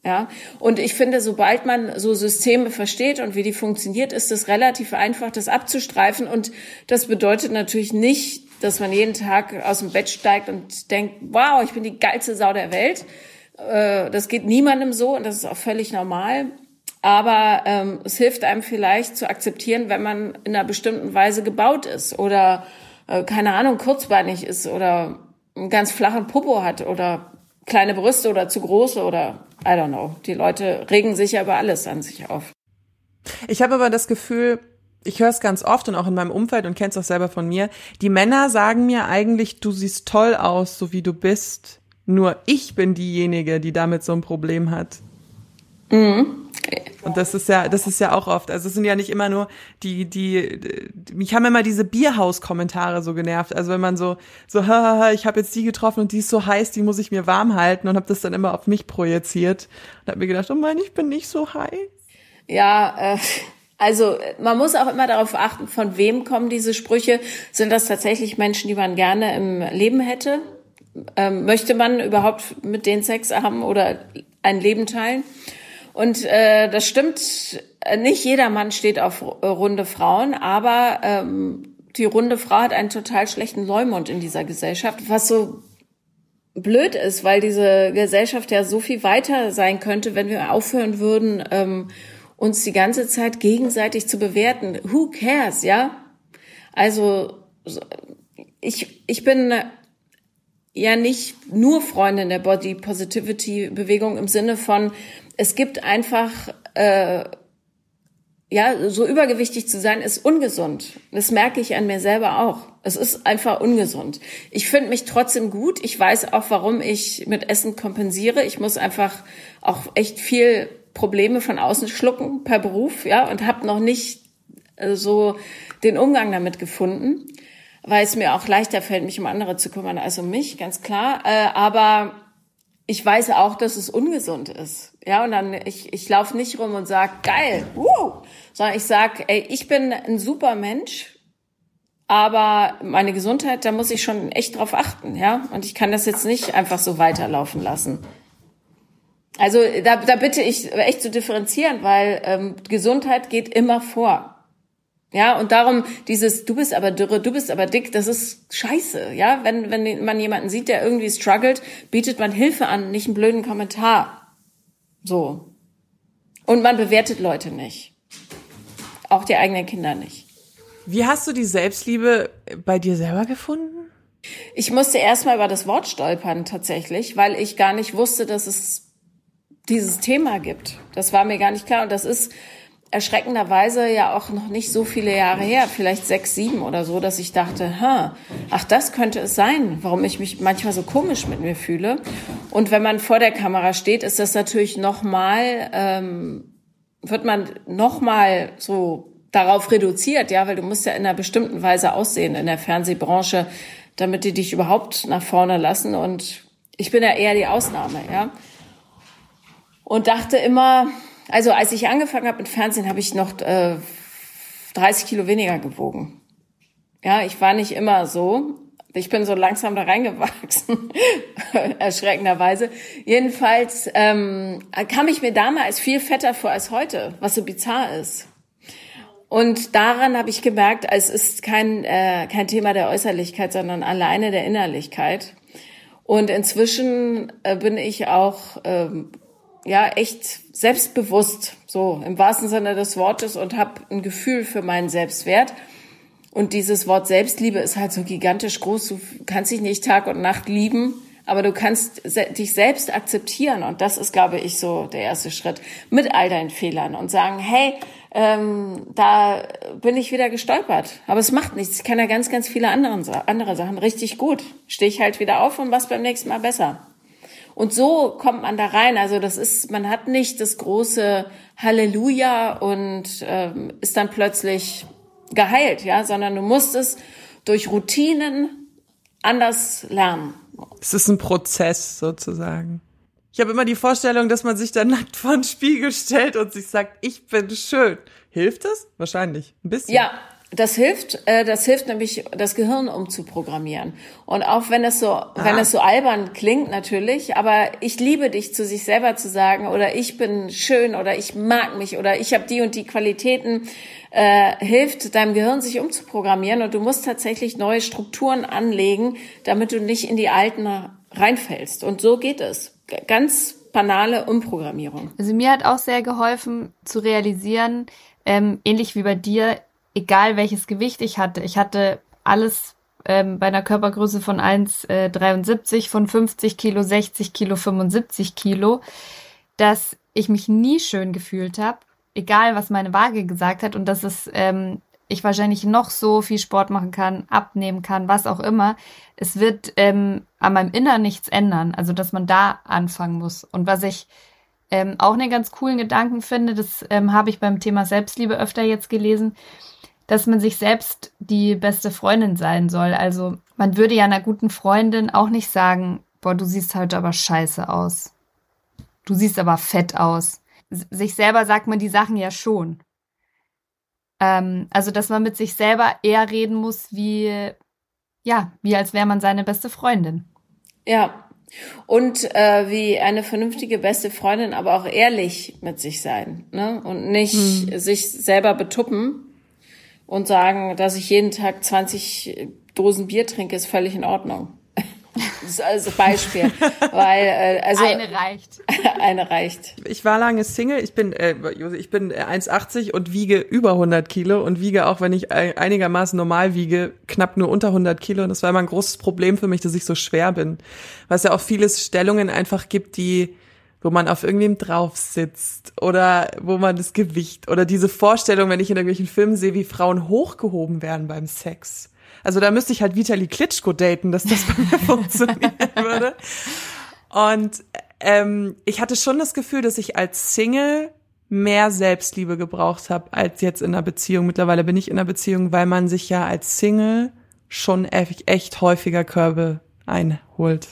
Ja, und ich finde, sobald man so Systeme versteht und wie die funktioniert, ist es relativ einfach, das abzustreifen. Und das bedeutet natürlich nicht, dass man jeden Tag aus dem Bett steigt und denkt, wow, ich bin die geilste Sau der Welt. Äh, das geht niemandem so und das ist auch völlig normal. Aber ähm, es hilft einem vielleicht zu akzeptieren, wenn man in einer bestimmten Weise gebaut ist oder äh, keine Ahnung kurzbeinig ist oder einen ganz flachen Popo hat oder kleine Brüste oder zu große oder I don't know. Die Leute regen sich ja über alles an sich auf. Ich habe aber das Gefühl, ich höre es ganz oft und auch in meinem Umfeld und kenn's auch selber von mir. Die Männer sagen mir eigentlich, du siehst toll aus, so wie du bist. Nur ich bin diejenige, die damit so ein Problem hat. Mhm. Und das ist ja, das ist ja auch oft. Also es sind ja nicht immer nur die, die, die mich haben immer diese Bierhaus-Kommentare so genervt. Also wenn man so, so, hahaha, ich habe jetzt die getroffen und die ist so heiß, die muss ich mir warm halten und habe das dann immer auf mich projiziert und habe mir gedacht, oh mein, ich bin nicht so heiß. Ja, äh, also man muss auch immer darauf achten, von wem kommen diese Sprüche. Sind das tatsächlich Menschen, die man gerne im Leben hätte? Ähm, möchte man überhaupt mit denen Sex haben oder ein Leben teilen? Und äh, das stimmt, nicht jeder Mann steht auf runde Frauen, aber ähm, die runde Frau hat einen total schlechten Leumund in dieser Gesellschaft, was so blöd ist, weil diese Gesellschaft ja so viel weiter sein könnte, wenn wir aufhören würden, ähm, uns die ganze Zeit gegenseitig zu bewerten. Who cares, ja? Also ich, ich bin ja nicht nur Freundin der Body Positivity Bewegung im Sinne von, es gibt einfach, äh, ja, so übergewichtig zu sein ist ungesund. Das merke ich an mir selber auch. Es ist einfach ungesund. Ich finde mich trotzdem gut. Ich weiß auch, warum ich mit Essen kompensiere. Ich muss einfach auch echt viel Probleme von außen schlucken per Beruf, ja, und habe noch nicht äh, so den Umgang damit gefunden, weil es mir auch leichter fällt, mich um andere zu kümmern als um mich, ganz klar. Äh, aber ich weiß auch, dass es ungesund ist. Ja, und dann, ich, ich laufe nicht rum und sag geil, uh, sondern ich sag, ey, ich bin ein super Mensch, aber meine Gesundheit, da muss ich schon echt drauf achten, ja. Und ich kann das jetzt nicht einfach so weiterlaufen lassen. Also da, da bitte ich echt zu differenzieren, weil ähm, Gesundheit geht immer vor. Ja, und darum dieses, du bist aber dürre, du bist aber dick, das ist scheiße. Ja, wenn, wenn man jemanden sieht, der irgendwie struggelt, bietet man Hilfe an, nicht einen blöden Kommentar. So. Und man bewertet Leute nicht. Auch die eigenen Kinder nicht. Wie hast du die Selbstliebe bei dir selber gefunden? Ich musste erstmal über das Wort stolpern tatsächlich, weil ich gar nicht wusste, dass es dieses Thema gibt. Das war mir gar nicht klar. Und das ist erschreckenderweise ja auch noch nicht so viele Jahre her, vielleicht sechs, sieben oder so, dass ich dachte, ha, ach, das könnte es sein, warum ich mich manchmal so komisch mit mir fühle. Und wenn man vor der Kamera steht, ist das natürlich nochmal, ähm, wird man nochmal so darauf reduziert, ja, weil du musst ja in einer bestimmten Weise aussehen in der Fernsehbranche, damit die dich überhaupt nach vorne lassen. Und ich bin ja eher die Ausnahme, ja. Und dachte immer, also als ich angefangen habe mit Fernsehen, habe ich noch äh, 30 Kilo weniger gewogen. Ja, ich war nicht immer so. Ich bin so langsam da reingewachsen, erschreckenderweise. Jedenfalls ähm, kam ich mir damals viel fetter vor als heute, was so bizarr ist. Und daran habe ich gemerkt, es ist kein, äh, kein Thema der Äußerlichkeit, sondern alleine der Innerlichkeit. Und inzwischen äh, bin ich auch ähm, ja echt selbstbewusst, so im wahrsten Sinne des Wortes und habe ein Gefühl für meinen Selbstwert. Und dieses Wort Selbstliebe ist halt so gigantisch groß. Du kannst dich nicht Tag und Nacht lieben, aber du kannst dich selbst akzeptieren. Und das ist, glaube ich, so der erste Schritt mit all deinen Fehlern und sagen, hey, ähm, da bin ich wieder gestolpert. Aber es macht nichts. Ich kann ja ganz, ganz viele anderen, andere Sachen richtig gut. Stehe ich halt wieder auf und was beim nächsten Mal besser. Und so kommt man da rein. Also das ist, man hat nicht das große Halleluja und ähm, ist dann plötzlich geheilt, ja, sondern du musst es durch Routinen anders lernen. Es ist ein Prozess sozusagen. Ich habe immer die Vorstellung, dass man sich da nackt vor den Spiegel stellt und sich sagt, ich bin schön. Hilft das? Wahrscheinlich. Ein bisschen. Ja, das hilft, äh, das hilft nämlich, das Gehirn umzuprogrammieren. Und auch wenn es so, ah. wenn es so albern klingt, natürlich, aber ich liebe dich zu sich selber zu sagen, oder ich bin schön, oder ich mag mich, oder ich habe die und die Qualitäten, äh, hilft deinem Gehirn sich umzuprogrammieren. Und du musst tatsächlich neue Strukturen anlegen, damit du nicht in die alten reinfällst. Und so geht es. Ganz banale Umprogrammierung. Also mir hat auch sehr geholfen zu realisieren, ähm, ähnlich wie bei dir, egal welches Gewicht ich hatte. Ich hatte alles ähm, bei einer Körpergröße von 1,73, äh, von 50 Kilo, 60 Kilo, 75 Kilo, dass ich mich nie schön gefühlt habe, egal was meine Waage gesagt hat und dass es ähm, ich wahrscheinlich noch so viel Sport machen kann, abnehmen kann, was auch immer. Es wird ähm, an meinem Innern nichts ändern. Also dass man da anfangen muss. Und was ich ähm, auch einen ganz coolen Gedanken finde, das ähm, habe ich beim Thema Selbstliebe öfter jetzt gelesen, dass man sich selbst die beste Freundin sein soll. Also man würde ja einer guten Freundin auch nicht sagen, boah, du siehst heute aber scheiße aus. Du siehst aber fett aus. Sich selber sagt man die Sachen ja schon. Ähm, also, dass man mit sich selber eher reden muss, wie, ja, wie als wäre man seine beste Freundin. Ja. Und äh, wie eine vernünftige beste Freundin, aber auch ehrlich mit sich sein, ne? Und nicht hm. sich selber betuppen, und sagen, dass ich jeden Tag 20 Dosen Bier trinke, ist völlig in Ordnung. Das ist also Beispiel, weil äh, also eine reicht. eine reicht. Ich war lange Single. Ich bin äh, ich bin 1,80 und wiege über 100 Kilo und wiege auch, wenn ich einigermaßen normal wiege, knapp nur unter 100 Kilo. Und das war immer ein großes Problem für mich, dass ich so schwer bin, weil es ja auch viele Stellungen einfach gibt, die wo man auf irgendwem drauf sitzt oder wo man das Gewicht oder diese Vorstellung, wenn ich in irgendwelchen Filmen sehe, wie Frauen hochgehoben werden beim Sex. Also da müsste ich halt Vitali Klitschko daten, dass das bei mir funktionieren würde. Und ähm, ich hatte schon das Gefühl, dass ich als Single mehr Selbstliebe gebraucht habe als jetzt in einer Beziehung. Mittlerweile bin ich in einer Beziehung, weil man sich ja als Single schon echt, häufiger Körbe einholt.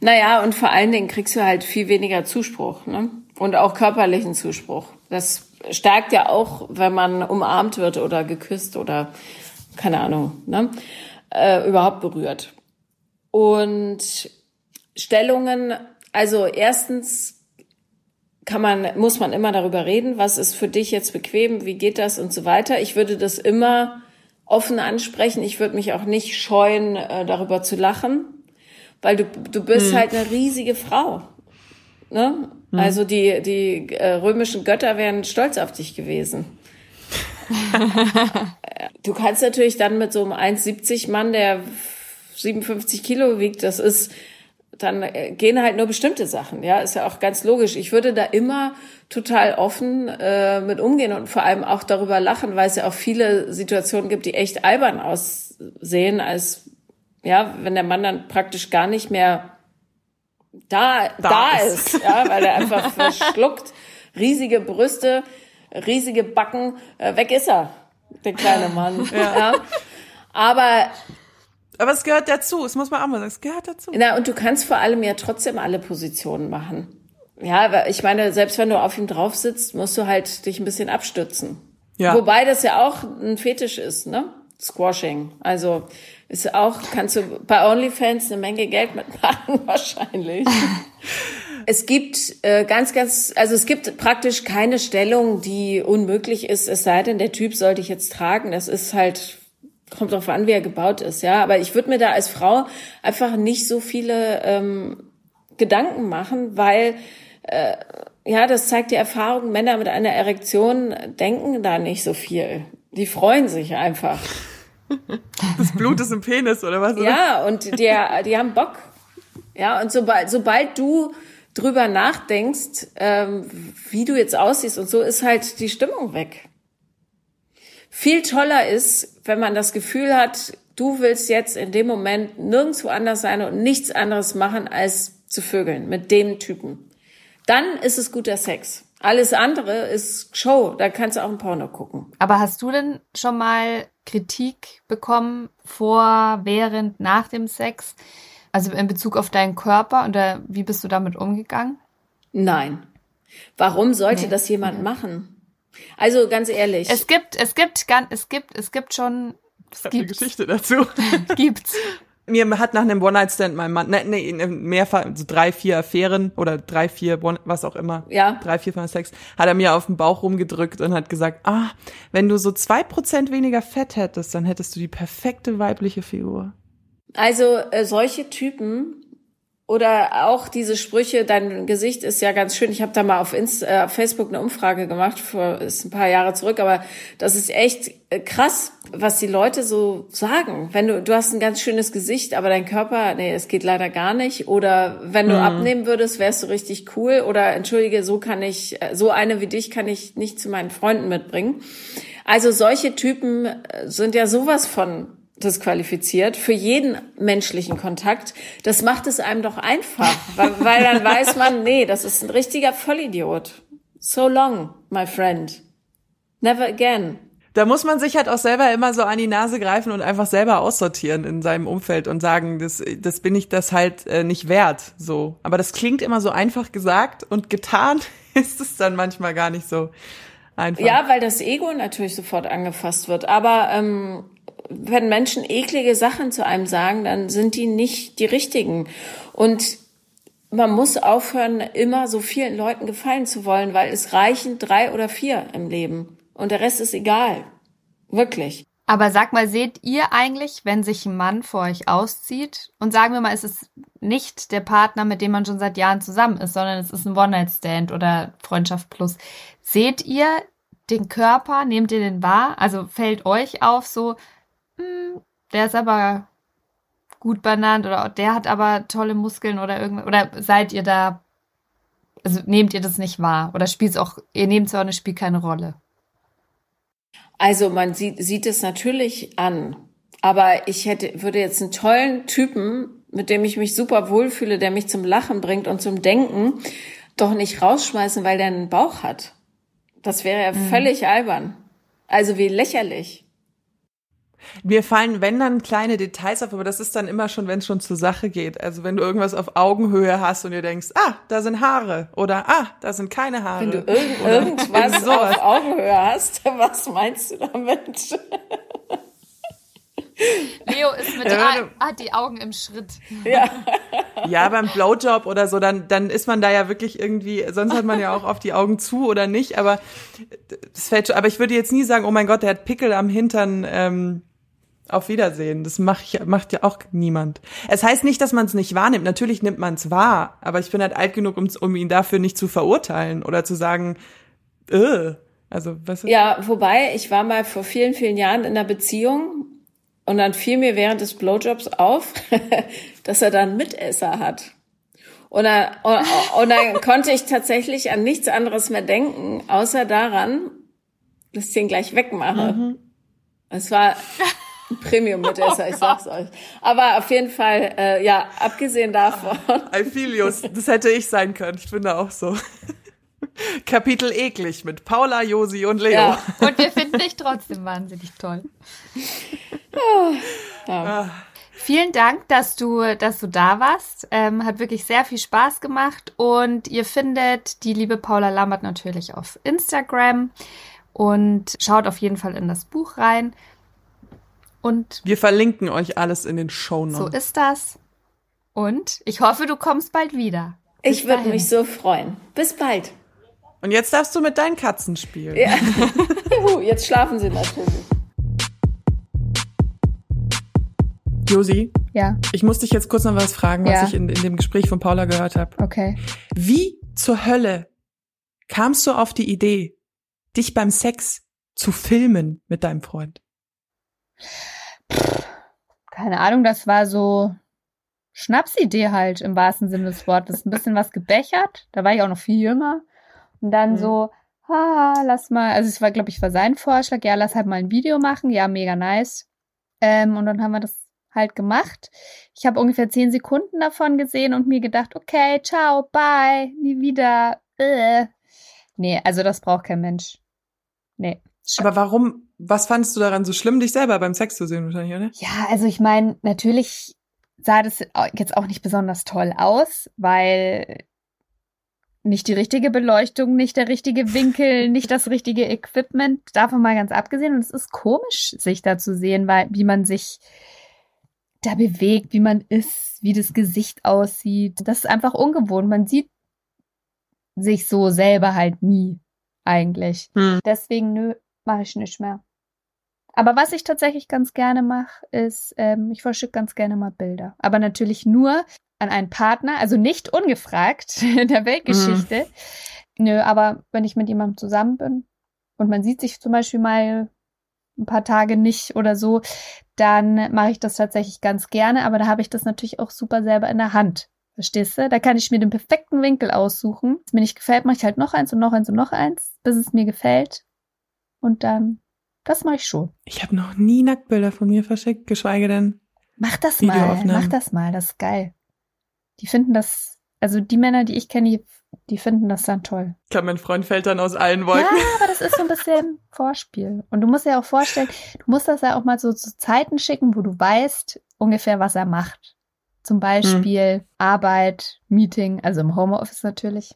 Naja, und vor allen Dingen kriegst du halt viel weniger Zuspruch, ne? Und auch körperlichen Zuspruch. Das stärkt ja auch, wenn man umarmt wird oder geküsst oder keine Ahnung, ne? Äh, überhaupt berührt. Und Stellungen, also erstens kann man, muss man immer darüber reden, was ist für dich jetzt bequem, wie geht das und so weiter. Ich würde das immer offen ansprechen. Ich würde mich auch nicht scheuen, äh, darüber zu lachen weil du, du bist hm. halt eine riesige Frau. Ne? Hm. Also die, die äh, römischen Götter wären stolz auf dich gewesen. Du kannst natürlich dann mit so einem 1,70 Mann, der 57 Kilo wiegt, das ist dann äh, gehen halt nur bestimmte Sachen. Ja, ist ja auch ganz logisch. Ich würde da immer total offen äh, mit umgehen und vor allem auch darüber lachen, weil es ja auch viele Situationen gibt, die echt albern aussehen, als ja, wenn der Mann dann praktisch gar nicht mehr da, da, da ist. ist, ja, weil er einfach verschluckt, riesige Brüste, riesige Backen, äh, weg ist er, der kleine Mann. Ja. ja. Aber aber es gehört dazu, es muss man auch mal sagen, es gehört dazu. Na, und du kannst vor allem ja trotzdem alle Positionen machen. Ja, ich meine, selbst wenn du auf ihm drauf sitzt, musst du halt dich ein bisschen abstützen. Ja. Wobei das ja auch ein Fetisch ist, ne? Squashing. Also ist auch, kannst du bei OnlyFans eine Menge Geld mitmachen, wahrscheinlich. es gibt äh, ganz, ganz, also es gibt praktisch keine Stellung, die unmöglich ist, es sei denn, der Typ sollte ich jetzt tragen. Das ist halt kommt drauf an, wie er gebaut ist, ja. Aber ich würde mir da als Frau einfach nicht so viele ähm, Gedanken machen, weil äh, ja, das zeigt die Erfahrung, Männer mit einer Erektion denken da nicht so viel. Die freuen sich einfach. Das Blut ist im Penis, oder was? Ja, und die, die haben Bock. Ja, und sobald, sobald du drüber nachdenkst, ähm, wie du jetzt aussiehst und so, ist halt die Stimmung weg viel toller ist, wenn man das Gefühl hat, du willst jetzt in dem Moment nirgendwo anders sein und nichts anderes machen, als zu vögeln mit dem Typen. Dann ist es guter Sex. Alles andere ist Show, da kannst du auch ein Porno gucken. Aber hast du denn schon mal Kritik bekommen vor, während, nach dem Sex? Also in Bezug auf deinen Körper oder wie bist du damit umgegangen? Nein. Warum sollte nee. das jemand machen? Also ganz ehrlich. Es gibt, es gibt, es gibt, es gibt schon. Es gibt eine Geschichte dazu. Gibt's. Mir hat nach einem One-Night-Stand mein Mann, ne, nee, mehrfach, so drei, vier Affären oder drei, vier, was auch immer. Ja. Drei, vier von Sex, hat er mir auf den Bauch rumgedrückt und hat gesagt, ah, wenn du so zwei Prozent weniger Fett hättest, dann hättest du die perfekte weibliche Figur. Also äh, solche Typen oder auch diese Sprüche, dein Gesicht ist ja ganz schön. Ich habe da mal auf, Insta, äh, auf Facebook eine Umfrage gemacht, vor ist ein paar Jahre zurück, aber das ist echt äh, krass, was die Leute so sagen. Wenn du, du hast ein ganz schönes Gesicht, aber dein Körper, nee, es geht leider gar nicht. Oder wenn du mhm. abnehmen würdest, wärst du richtig cool. Oder entschuldige, so kann ich, äh, so eine wie dich kann ich nicht zu meinen Freunden mitbringen. Also solche Typen sind ja sowas von disqualifiziert für jeden menschlichen Kontakt. Das macht es einem doch einfach, weil, weil dann weiß man, nee, das ist ein richtiger Vollidiot. So long, my friend. Never again. Da muss man sich halt auch selber immer so an die Nase greifen und einfach selber aussortieren in seinem Umfeld und sagen, das, das bin ich das halt äh, nicht wert. So, aber das klingt immer so einfach gesagt und getan ist es dann manchmal gar nicht so einfach. Ja, weil das Ego natürlich sofort angefasst wird. Aber ähm, wenn Menschen eklige Sachen zu einem sagen, dann sind die nicht die richtigen. Und man muss aufhören, immer so vielen Leuten gefallen zu wollen, weil es reichen drei oder vier im Leben. Und der Rest ist egal. Wirklich. Aber sag mal, seht ihr eigentlich, wenn sich ein Mann vor euch auszieht und sagen wir mal, es ist nicht der Partner, mit dem man schon seit Jahren zusammen ist, sondern es ist ein One-Night-Stand oder Freundschaft plus. Seht ihr den Körper, nehmt ihr den wahr? Also fällt euch auf so, hm, der ist aber gut benannt oder der hat aber tolle Muskeln oder irgendwas. Oder seid ihr da, also nehmt ihr das nicht wahr? Oder spielt es auch, ihr nehmt es auch, es spielt keine Rolle? Also man sieht, sieht es natürlich an. Aber ich hätte, würde jetzt einen tollen Typen, mit dem ich mich super wohlfühle, der mich zum Lachen bringt und zum Denken, doch nicht rausschmeißen, weil der einen Bauch hat. Das wäre ja mhm. völlig albern. Also wie lächerlich. Mir fallen, wenn dann kleine Details auf, aber das ist dann immer schon, wenn es schon zur Sache geht. Also wenn du irgendwas auf Augenhöhe hast und dir denkst, ah, da sind Haare oder ah, da sind keine Haare. Wenn du irgend, irgendwas auf Augenhöhe hast, was meinst du damit? Leo ist mit ja, hat die Augen im Schritt. Ja. ja, beim Blowjob oder so, dann, dann ist man da ja wirklich irgendwie, sonst hat man ja auch auf die Augen zu oder nicht, aber das fällt schon, aber ich würde jetzt nie sagen, oh mein Gott, der hat Pickel am Hintern, ähm, auf Wiedersehen. Das macht, macht ja auch niemand. Es heißt nicht, dass man es nicht wahrnimmt. Natürlich nimmt man es wahr, aber ich bin halt alt genug, um, um ihn dafür nicht zu verurteilen oder zu sagen, äh, also was ist Ja, wobei, ich war mal vor vielen, vielen Jahren in einer Beziehung und dann fiel mir während des Blowjobs auf, dass er dann Mitesser hat. Und dann, und dann konnte ich tatsächlich an nichts anderes mehr denken, außer daran, dass ich den gleich wegmache. Mhm. Es war ein Premium-Mitesser, ich sag's euch. Aber auf jeden Fall, äh, ja, abgesehen davon. I feel you. Das hätte ich sein können. Ich finde auch so. Kapitel eklig mit Paula, Josi und Leo. Ja. Und wir finden dich trotzdem wahnsinnig toll. Ja. Ah. Vielen Dank, dass du, dass du da warst. Ähm, hat wirklich sehr viel Spaß gemacht. Und ihr findet die liebe Paula Lambert natürlich auf Instagram und schaut auf jeden Fall in das Buch rein. Und wir verlinken euch alles in den Show Notes. So ist das. Und ich hoffe, du kommst bald wieder. Bis ich würde mich so freuen. Bis bald. Und jetzt darfst du mit deinen Katzen spielen. Ja. Juhu, jetzt schlafen sie natürlich. Josi? Ja. Ich muss dich jetzt kurz noch was fragen, was ja. ich in, in dem Gespräch von Paula gehört habe. Okay. Wie zur Hölle kamst du auf die Idee, dich beim Sex zu filmen mit deinem Freund? Keine Ahnung, das war so Schnapsidee halt im wahrsten Sinne des Wortes. Ein bisschen was gebechert. Da war ich auch noch viel jünger. Und dann mhm. so, ah, lass mal, also es war, glaube ich, war sein Vorschlag, ja, lass halt mal ein Video machen. Ja, mega nice. Ähm, und dann haben wir das halt gemacht. Ich habe ungefähr zehn Sekunden davon gesehen und mir gedacht, okay, ciao, bye, nie wieder. Äh. Nee, also das braucht kein Mensch. Nee. Aber warum, was fandest du daran so schlimm, dich selber beim Sex zu sehen wahrscheinlich, oder? Ja, also ich meine, natürlich sah das jetzt auch nicht besonders toll aus, weil nicht die richtige Beleuchtung, nicht der richtige Winkel, nicht das richtige Equipment, davon mal ganz abgesehen. Und es ist komisch, sich da zu sehen, weil wie man sich da bewegt, wie man ist, wie das Gesicht aussieht. Das ist einfach ungewohnt. Man sieht sich so selber halt nie eigentlich. Hm. Deswegen, nö, mache ich nicht mehr. Aber was ich tatsächlich ganz gerne mache, ist, ähm, ich verschicke ganz gerne mal Bilder. Aber natürlich nur an einen Partner, also nicht ungefragt in der Weltgeschichte. Mhm. Nö, aber wenn ich mit jemandem zusammen bin und man sieht sich zum Beispiel mal ein paar Tage nicht oder so, dann mache ich das tatsächlich ganz gerne, aber da habe ich das natürlich auch super selber in der Hand. Verstehst du? Da kann ich mir den perfekten Winkel aussuchen. Wenn es mir nicht gefällt, mache ich halt noch eins und noch eins und noch eins, bis es mir gefällt. Und dann, das mache ich schon. Ich habe noch nie Nacktbilder von mir verschickt, geschweige denn. Mach das mal, mach das mal, das ist geil. Die finden das, also die Männer, die ich kenne, die die finden das dann toll. Ich glaube, mein Freund fällt dann aus allen Wolken. Ja, aber das ist so ein bisschen Vorspiel. Und du musst dir auch vorstellen, du musst das ja auch mal so zu Zeiten schicken, wo du weißt ungefähr, was er macht. Zum Beispiel hm. Arbeit, Meeting, also im Homeoffice natürlich.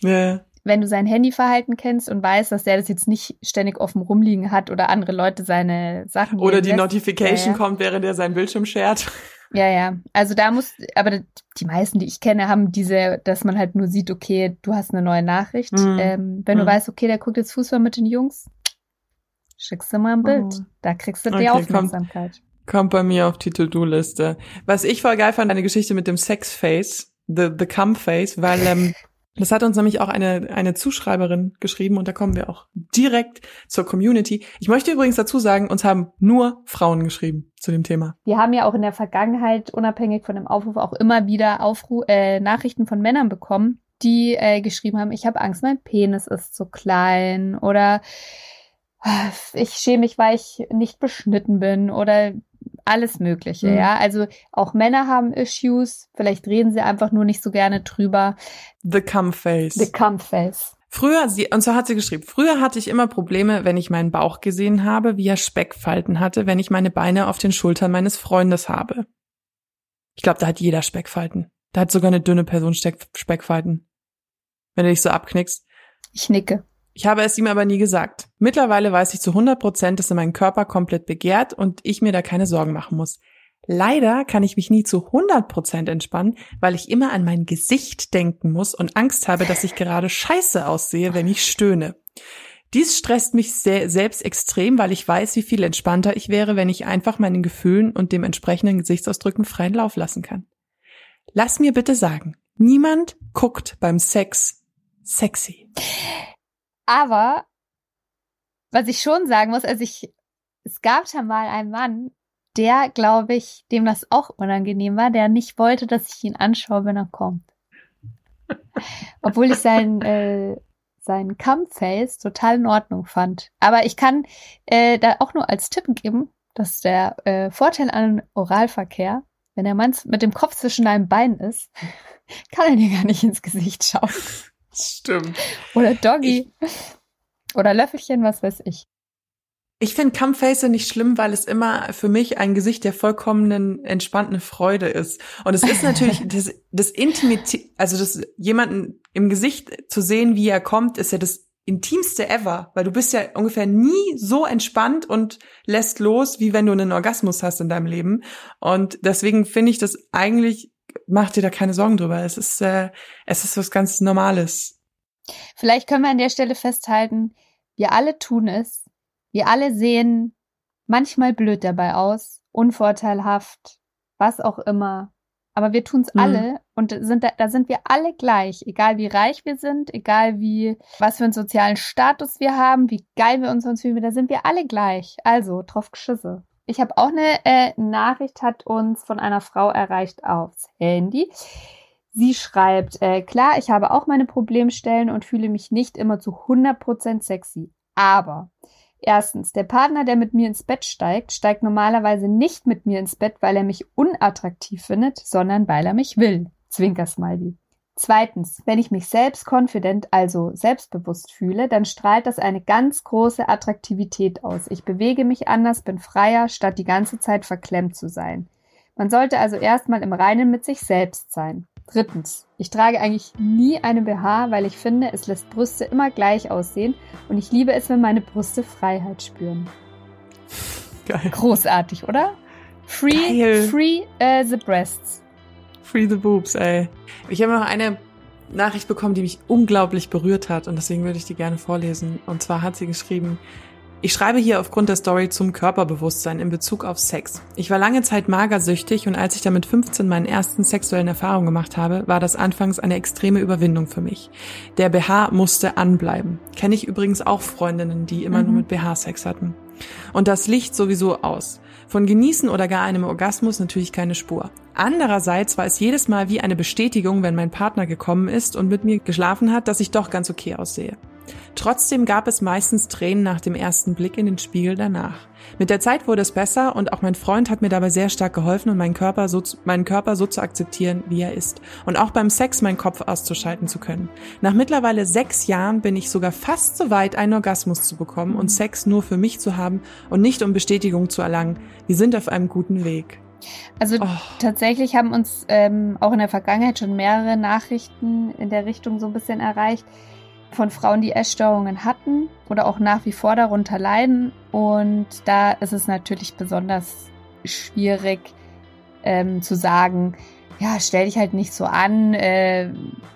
Ja. Wenn du sein Handyverhalten kennst und weißt, dass der das jetzt nicht ständig offen rumliegen hat oder andere Leute seine Sachen. Oder die lässt, Notification ja, ja. kommt, während er seinen Bildschirm schert. Ja, ja. Also da muss, aber die meisten, die ich kenne, haben diese, dass man halt nur sieht, okay, du hast eine neue Nachricht. Mhm. Ähm, wenn mhm. du weißt, okay, der guckt jetzt Fußball mit den Jungs, schickst du mal ein Bild. Mhm. Da kriegst du die okay, Aufmerksamkeit. Kommt, kommt bei mir auf die To-Do-Liste. Was ich voll geil fand, eine Geschichte mit dem Sex-Face, the, the Come-Face, weil ähm, das hat uns nämlich auch eine, eine Zuschreiberin geschrieben und da kommen wir auch direkt zur Community. Ich möchte übrigens dazu sagen, uns haben nur Frauen geschrieben zu dem Thema. Wir haben ja auch in der Vergangenheit, unabhängig von dem Aufruf, auch immer wieder Aufru äh, Nachrichten von Männern bekommen, die äh, geschrieben haben, ich habe Angst, mein Penis ist zu klein oder äh, ich schäme mich, weil ich nicht beschnitten bin oder alles Mögliche, mhm. ja. Also auch Männer haben Issues, vielleicht reden sie einfach nur nicht so gerne drüber. The come face. The come face. Früher, sie, und so hat sie geschrieben, früher hatte ich immer Probleme, wenn ich meinen Bauch gesehen habe, wie er Speckfalten hatte, wenn ich meine Beine auf den Schultern meines Freundes habe. Ich glaube, da hat jeder Speckfalten. Da hat sogar eine dünne Person Speckfalten. Wenn du dich so abknickst. Ich nicke. Ich habe es ihm aber nie gesagt. Mittlerweile weiß ich zu 100 Prozent, dass er meinen Körper komplett begehrt und ich mir da keine Sorgen machen muss. Leider kann ich mich nie zu 100 Prozent entspannen, weil ich immer an mein Gesicht denken muss und Angst habe, dass ich gerade scheiße aussehe, wenn ich stöhne. Dies stresst mich sehr, selbst extrem, weil ich weiß, wie viel entspannter ich wäre, wenn ich einfach meinen Gefühlen und dem entsprechenden Gesichtsausdrücken freien Lauf lassen kann. Lass mir bitte sagen, niemand guckt beim Sex sexy. Aber was ich schon sagen muss, also ich, es gab da mal einen Mann, der, glaube ich, dem das auch unangenehm war, der nicht wollte, dass ich ihn anschaue, wenn er kommt. Obwohl ich sein, äh, sein Come-Face total in Ordnung fand. Aber ich kann äh, da auch nur als Tipp geben, dass der äh, Vorteil an Oralverkehr, wenn der Mann mit dem Kopf zwischen deinem Bein ist, kann er dir gar nicht ins Gesicht schauen. Stimmt. Oder Doggy. Ich, Oder Löffelchen, was weiß ich. Ich finde Cumface nicht schlimm, weil es immer für mich ein Gesicht der vollkommenen entspannten Freude ist. Und es ist natürlich das, das Intimität, also das jemanden im Gesicht zu sehen, wie er kommt, ist ja das intimste ever, weil du bist ja ungefähr nie so entspannt und lässt los, wie wenn du einen Orgasmus hast in deinem Leben. Und deswegen finde ich das eigentlich, mach dir da keine Sorgen drüber. Es ist, äh, es ist was ganz Normales. Vielleicht können wir an der Stelle festhalten, wir alle tun es, wir alle sehen manchmal blöd dabei aus, unvorteilhaft, was auch immer. Aber wir tun's mhm. alle und sind da, da sind wir alle gleich, egal wie reich wir sind, egal wie was für einen sozialen Status wir haben, wie geil wir uns uns fühlen, da sind wir alle gleich. Also drauf geschisse. Ich habe auch eine äh, Nachricht hat uns von einer Frau erreicht aufs Handy. Sie schreibt, äh, klar, ich habe auch meine Problemstellen und fühle mich nicht immer zu 100% sexy. Aber Erstens, der Partner, der mit mir ins Bett steigt, steigt normalerweise nicht mit mir ins Bett, weil er mich unattraktiv findet, sondern weil er mich will. Zwinker-Smiley. Zweitens, wenn ich mich selbst confident, also selbstbewusst fühle, dann strahlt das eine ganz große Attraktivität aus. Ich bewege mich anders, bin freier, statt die ganze Zeit verklemmt zu sein. Man sollte also erstmal im Reinen mit sich selbst sein. Drittens, ich trage eigentlich nie eine BH, weil ich finde, es lässt Brüste immer gleich aussehen und ich liebe es, wenn meine Brüste Freiheit spüren. Geil. Großartig, oder? Free, Geil. free uh, the breasts. Free the boobs, ey. Ich habe noch eine Nachricht bekommen, die mich unglaublich berührt hat und deswegen würde ich die gerne vorlesen. Und zwar hat sie geschrieben, ich schreibe hier aufgrund der Story zum Körperbewusstsein in Bezug auf Sex. Ich war lange Zeit magersüchtig und als ich dann mit 15 meinen ersten sexuellen Erfahrungen gemacht habe, war das anfangs eine extreme Überwindung für mich. Der BH musste anbleiben. Kenne ich übrigens auch Freundinnen, die immer mhm. nur mit BH Sex hatten. Und das Licht sowieso aus. Von Genießen oder gar einem Orgasmus natürlich keine Spur. Andererseits war es jedes Mal wie eine Bestätigung, wenn mein Partner gekommen ist und mit mir geschlafen hat, dass ich doch ganz okay aussehe. Trotzdem gab es meistens Tränen nach dem ersten Blick in den Spiegel danach. Mit der Zeit wurde es besser und auch mein Freund hat mir dabei sehr stark geholfen und meinen Körper so, meinen Körper so zu akzeptieren, wie er ist. Und auch beim Sex meinen Kopf auszuschalten zu können. Nach mittlerweile sechs Jahren bin ich sogar fast so weit, einen Orgasmus zu bekommen und Sex nur für mich zu haben und nicht um Bestätigung zu erlangen. Wir sind auf einem guten Weg. Also oh. tatsächlich haben uns ähm, auch in der Vergangenheit schon mehrere Nachrichten in der Richtung so ein bisschen erreicht von Frauen, die Essstörungen hatten oder auch nach wie vor darunter leiden. Und da ist es natürlich besonders schwierig ähm, zu sagen, ja, stell dich halt nicht so an, äh,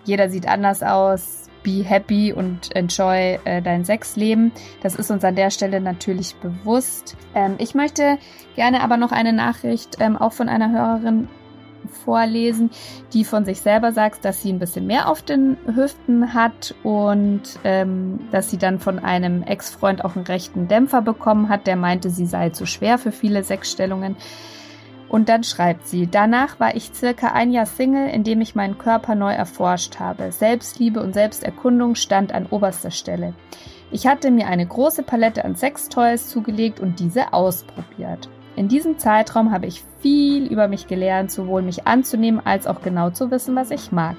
jeder sieht anders aus, be happy und enjoy äh, dein Sexleben. Das ist uns an der Stelle natürlich bewusst. Ähm, ich möchte gerne aber noch eine Nachricht ähm, auch von einer Hörerin vorlesen, die von sich selber sagt, dass sie ein bisschen mehr auf den Hüften hat und ähm, dass sie dann von einem Ex-Freund auch einen rechten Dämpfer bekommen hat, der meinte, sie sei zu schwer für viele Sexstellungen. Und dann schreibt sie, danach war ich circa ein Jahr Single, in dem ich meinen Körper neu erforscht habe. Selbstliebe und Selbsterkundung stand an oberster Stelle. Ich hatte mir eine große Palette an Sextoys zugelegt und diese ausprobiert. In diesem Zeitraum habe ich viel über mich gelernt, sowohl mich anzunehmen als auch genau zu wissen, was ich mag.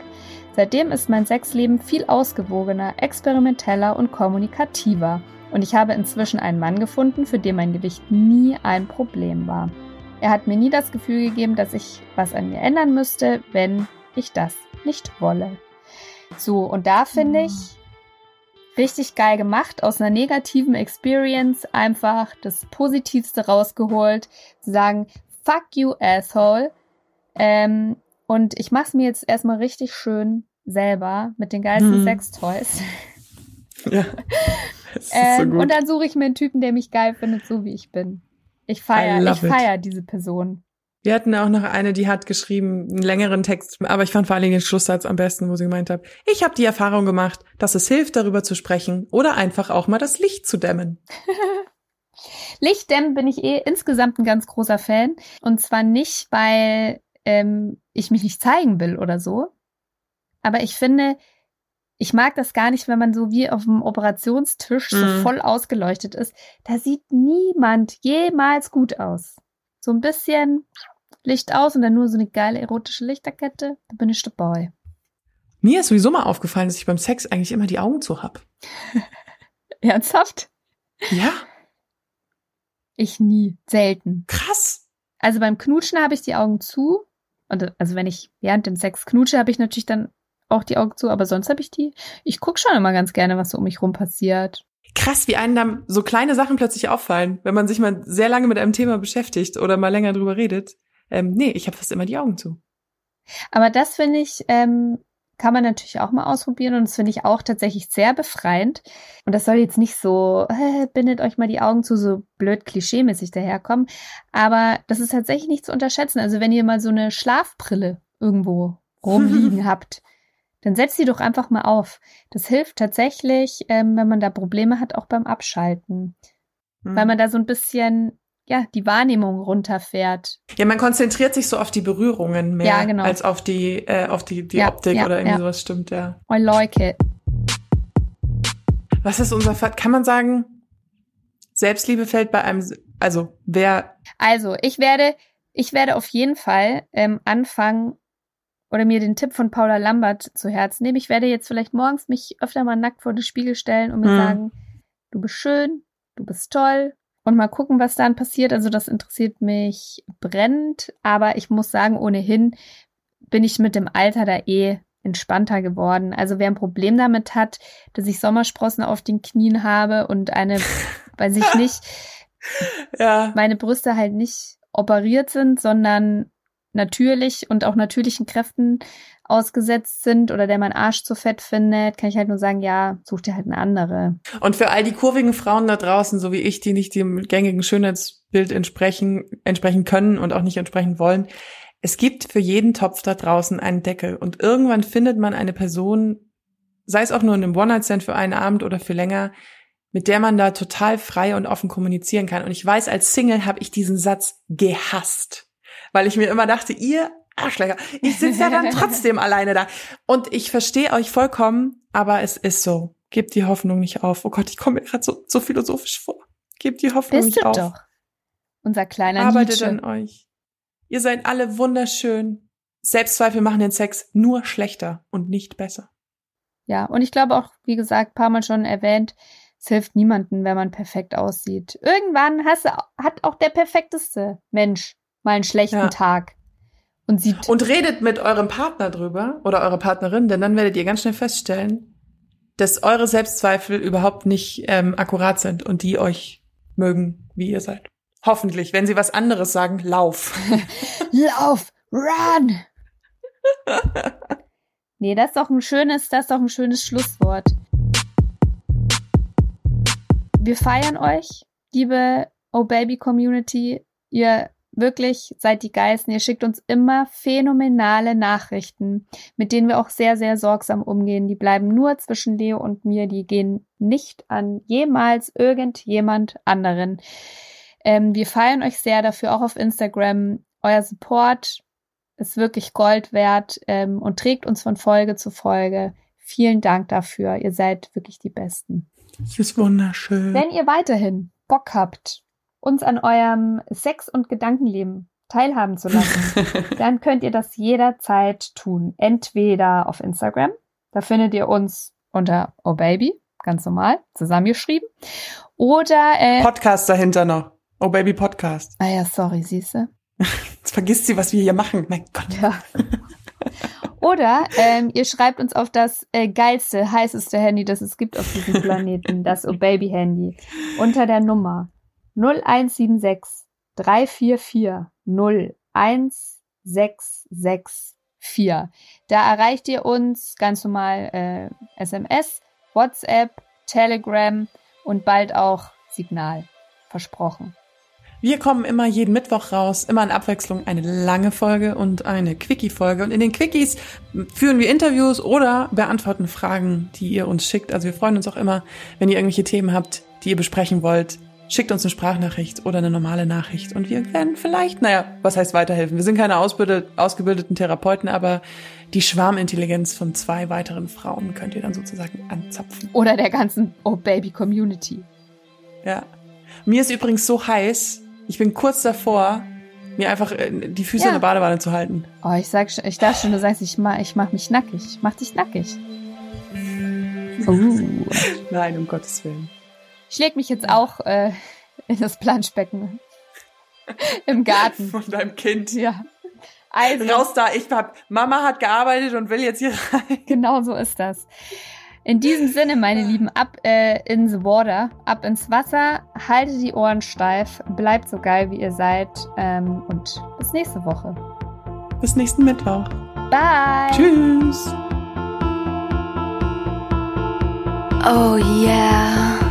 Seitdem ist mein Sexleben viel ausgewogener, experimenteller und kommunikativer. Und ich habe inzwischen einen Mann gefunden, für den mein Gewicht nie ein Problem war. Er hat mir nie das Gefühl gegeben, dass ich was an mir ändern müsste, wenn ich das nicht wolle. So, und da finde ich, richtig geil gemacht, aus einer negativen Experience einfach das Positivste rausgeholt, zu sagen, fuck you, asshole. Ähm, und ich mach's mir jetzt erstmal richtig schön selber mit den geilsten hm. Sextoys. Ja. ähm, so und dann suche ich mir einen Typen, der mich geil findet, so wie ich bin. Ich feiere, ich feiere diese Person. Wir hatten auch noch eine, die hat geschrieben, einen längeren Text, aber ich fand vor allen Dingen den Schlusssatz am besten, wo sie gemeint hat, ich habe die Erfahrung gemacht, dass es hilft, darüber zu sprechen oder einfach auch mal das Licht zu dämmen. Lichtdämmen bin ich eh insgesamt ein ganz großer Fan. Und zwar nicht, weil ähm, ich mich nicht zeigen will oder so. aber ich finde, ich mag das gar nicht, wenn man so wie auf dem Operationstisch so Mhm. voll ausgeleuchtet ist. Da sieht niemand jemals gut aus. So ein bisschen Licht aus und dann nur so eine geile erotische Lichterkette. Da bin ich dabei. Mir ist sowieso mal aufgefallen, dass ich beim Sex eigentlich immer die Augen zu hab. Ernsthaft? Ja, Ich nie. Selten. krass. Also beim Knutschen habe ich die Augen zu. Und also wenn ich während dem Sex knutsche, habe ich natürlich dann auch die Augen zu, aber sonst habe ich die. Ich gucke schon immer ganz gerne, was so um mich rum passiert. Krass, wie einem dann so kleine Sachen plötzlich auffallen, wenn man sich mal sehr lange mit einem Thema beschäftigt oder mal länger drüber redet. Ähm, nee, ich habe fast immer die Augen zu. Aber das finde ich, ähm, kann man natürlich auch mal ausprobieren und das finde ich auch tatsächlich sehr befreiend. Und das soll jetzt nicht so, äh, bindet euch mal die Augen zu, so blöd klischeemäßig daherkommen. Aber das ist tatsächlich nicht zu unterschätzen. Also wenn ihr mal so eine Schlafbrille irgendwo rumliegen habt, dann setzt sie doch einfach mal auf. Das hilft tatsächlich, ähm, wenn man da Probleme hat, auch beim Abschalten. Hm. Weil man da so ein bisschen, ja, die Wahrnehmung runterfährt. ja, man konzentriert sich so auf die Berührungen mehr Ja, genau. als auf die, äh, auf die, die Ja, Optik ja, oder irgendwie sowas stimmt, ja. I like it. Was ist unser Kann man sagen, Selbstliebe fällt bei einem, also wer, Also, ich werde, ich werde auf jeden Fall ähm, anfangen oder mir den Tipp von Paula Lambert zu Herzen nehmen. Ich werde jetzt vielleicht morgens mich öfter mal nackt vor den Spiegel stellen und mir Hm. sagen, du bist schön, du bist toll und mal gucken, was dann passiert. Also, das interessiert mich brennend, aber ich muss sagen, ohnehin bin ich mit dem Alter da eh entspannter geworden. Also, wer ein Problem damit hat, dass ich Sommersprossen auf den Knien habe und eine, weiß ich nicht, ja, meine Brüste halt nicht operiert sind, sondern natürlich und auch natürlichen Kräften ausgesetzt sind oder der mein Arsch zu fett findet, kann ich halt nur sagen, ja, such dir halt eine andere. Und für all die kurvigen Frauen da draußen, so wie ich, die nicht dem gängigen Schönheitsbild entsprechen, entsprechen können und auch nicht entsprechen wollen, es gibt für jeden Topf da draußen einen Deckel. Und irgendwann findet man eine Person, sei es auch nur in einem One-Night-Stand für einen Abend oder für länger, mit der man da total frei und offen kommunizieren kann. Und ich weiß, als Single habe ich diesen Satz gehasst, weil ich mir immer dachte, ihr Arschlöcher, ich sitze ja dann trotzdem alleine da. Und ich verstehe euch vollkommen, aber es ist so. Gebt die Hoffnung nicht auf. Oh Gott, ich komme mir gerade so, so philosophisch vor. Gebt die Hoffnung Bist nicht auf. doch. Unser kleiner Arbeitet Nietzsche. an euch. Ihr seid alle wunderschön. Selbstzweifel machen den Sex nur schlechter und nicht besser. Ja, und ich glaube auch, wie gesagt, paar Mal schon erwähnt, es hilft niemandem, wenn man perfekt aussieht. Irgendwann hast hat auch der perfekteste Mensch mal einen schlechten Ja. Tag und sieht Und redet mit eurem Partner drüber oder eurer Partnerin, denn dann werdet ihr ganz schnell feststellen, dass eure Selbstzweifel überhaupt nicht ähm, akkurat sind und die euch mögen, wie ihr seid. Hoffentlich. Wenn sie was anderes sagen, lauf. Lauf, run. nee, das ist doch ein schönes, das ist doch ein schönes Schlusswort. Wir feiern euch, liebe Oh Baby Community. Ihr wirklich seid die Geisten. Ihr schickt uns immer phänomenale Nachrichten, mit denen wir auch sehr, sehr sorgsam umgehen. Die bleiben nur zwischen Leo und mir. Die gehen nicht an jemals irgendjemand anderen. Ähm, wir feiern euch sehr dafür, auch auf Instagram. Euer Support ist wirklich Gold wert ähm, und trägt uns von Folge zu Folge. Vielen Dank dafür. Ihr seid wirklich die Besten. Das ist wunderschön. Wenn ihr weiterhin Bock habt, uns an eurem Sex- und Gedankenleben teilhaben zu lassen, dann könnt ihr das jederzeit tun. Entweder auf Instagram, da findet ihr uns unter Oh Baby, ganz normal, zusammengeschrieben. Oder, äh, Podcast dahinter noch. Oh Baby Podcast. ah ja, sorry, siehste. Jetzt vergisst sie, was wir hier machen. Mein Gott. Ja. Oder ähm, ihr schreibt uns auf das äh, geilste, heißeste Handy, das es gibt auf diesem Planeten, das Oh Baby Handy, unter der Nummer 0176 344 01664. Da erreicht ihr uns ganz normal äh, SMS, WhatsApp, Telegram und bald auch Signal. Versprochen. Wir kommen immer jeden Mittwoch raus, immer in Abwechslung eine lange Folge und eine Quickie-Folge. Und in den Quickies führen wir Interviews oder beantworten Fragen, die ihr uns schickt. Also wir freuen uns auch immer, wenn ihr irgendwelche Themen habt, die ihr besprechen wollt. Schickt uns eine Sprachnachricht oder eine normale Nachricht und wir werden vielleicht, naja, was heißt weiterhelfen? Wir sind keine ausgebildeten Therapeuten, aber die Schwarmintelligenz von zwei weiteren Frauen könnt ihr dann sozusagen anzapfen. Oder der ganzen Oh Baby Community. Ja. Mir ist übrigens so heiß, ich bin kurz davor, mir einfach äh, die Füße ja. in der Badewanne zu halten. Oh, ich sag schon, ich dachte schon, du sagst, ich mach, ich mach mich nackig. Ich mach dich nackig. Uh. Nein, um Gottes Willen. Ich leg mich jetzt auch äh, in das Planschbecken. Im Garten. Von deinem Kind. Ja. Also. Raus da, ich hab, Mama hat gearbeitet und will jetzt hier rein. Genau so ist das. In diesem Sinne, meine Lieben, ab äh, in the water, ab ins Wasser, haltet die Ohren steif, bleibt so geil, wie ihr seid ähm, und bis nächste Woche. Bis nächsten Mittwoch. Bye. Tschüss. Oh yeah.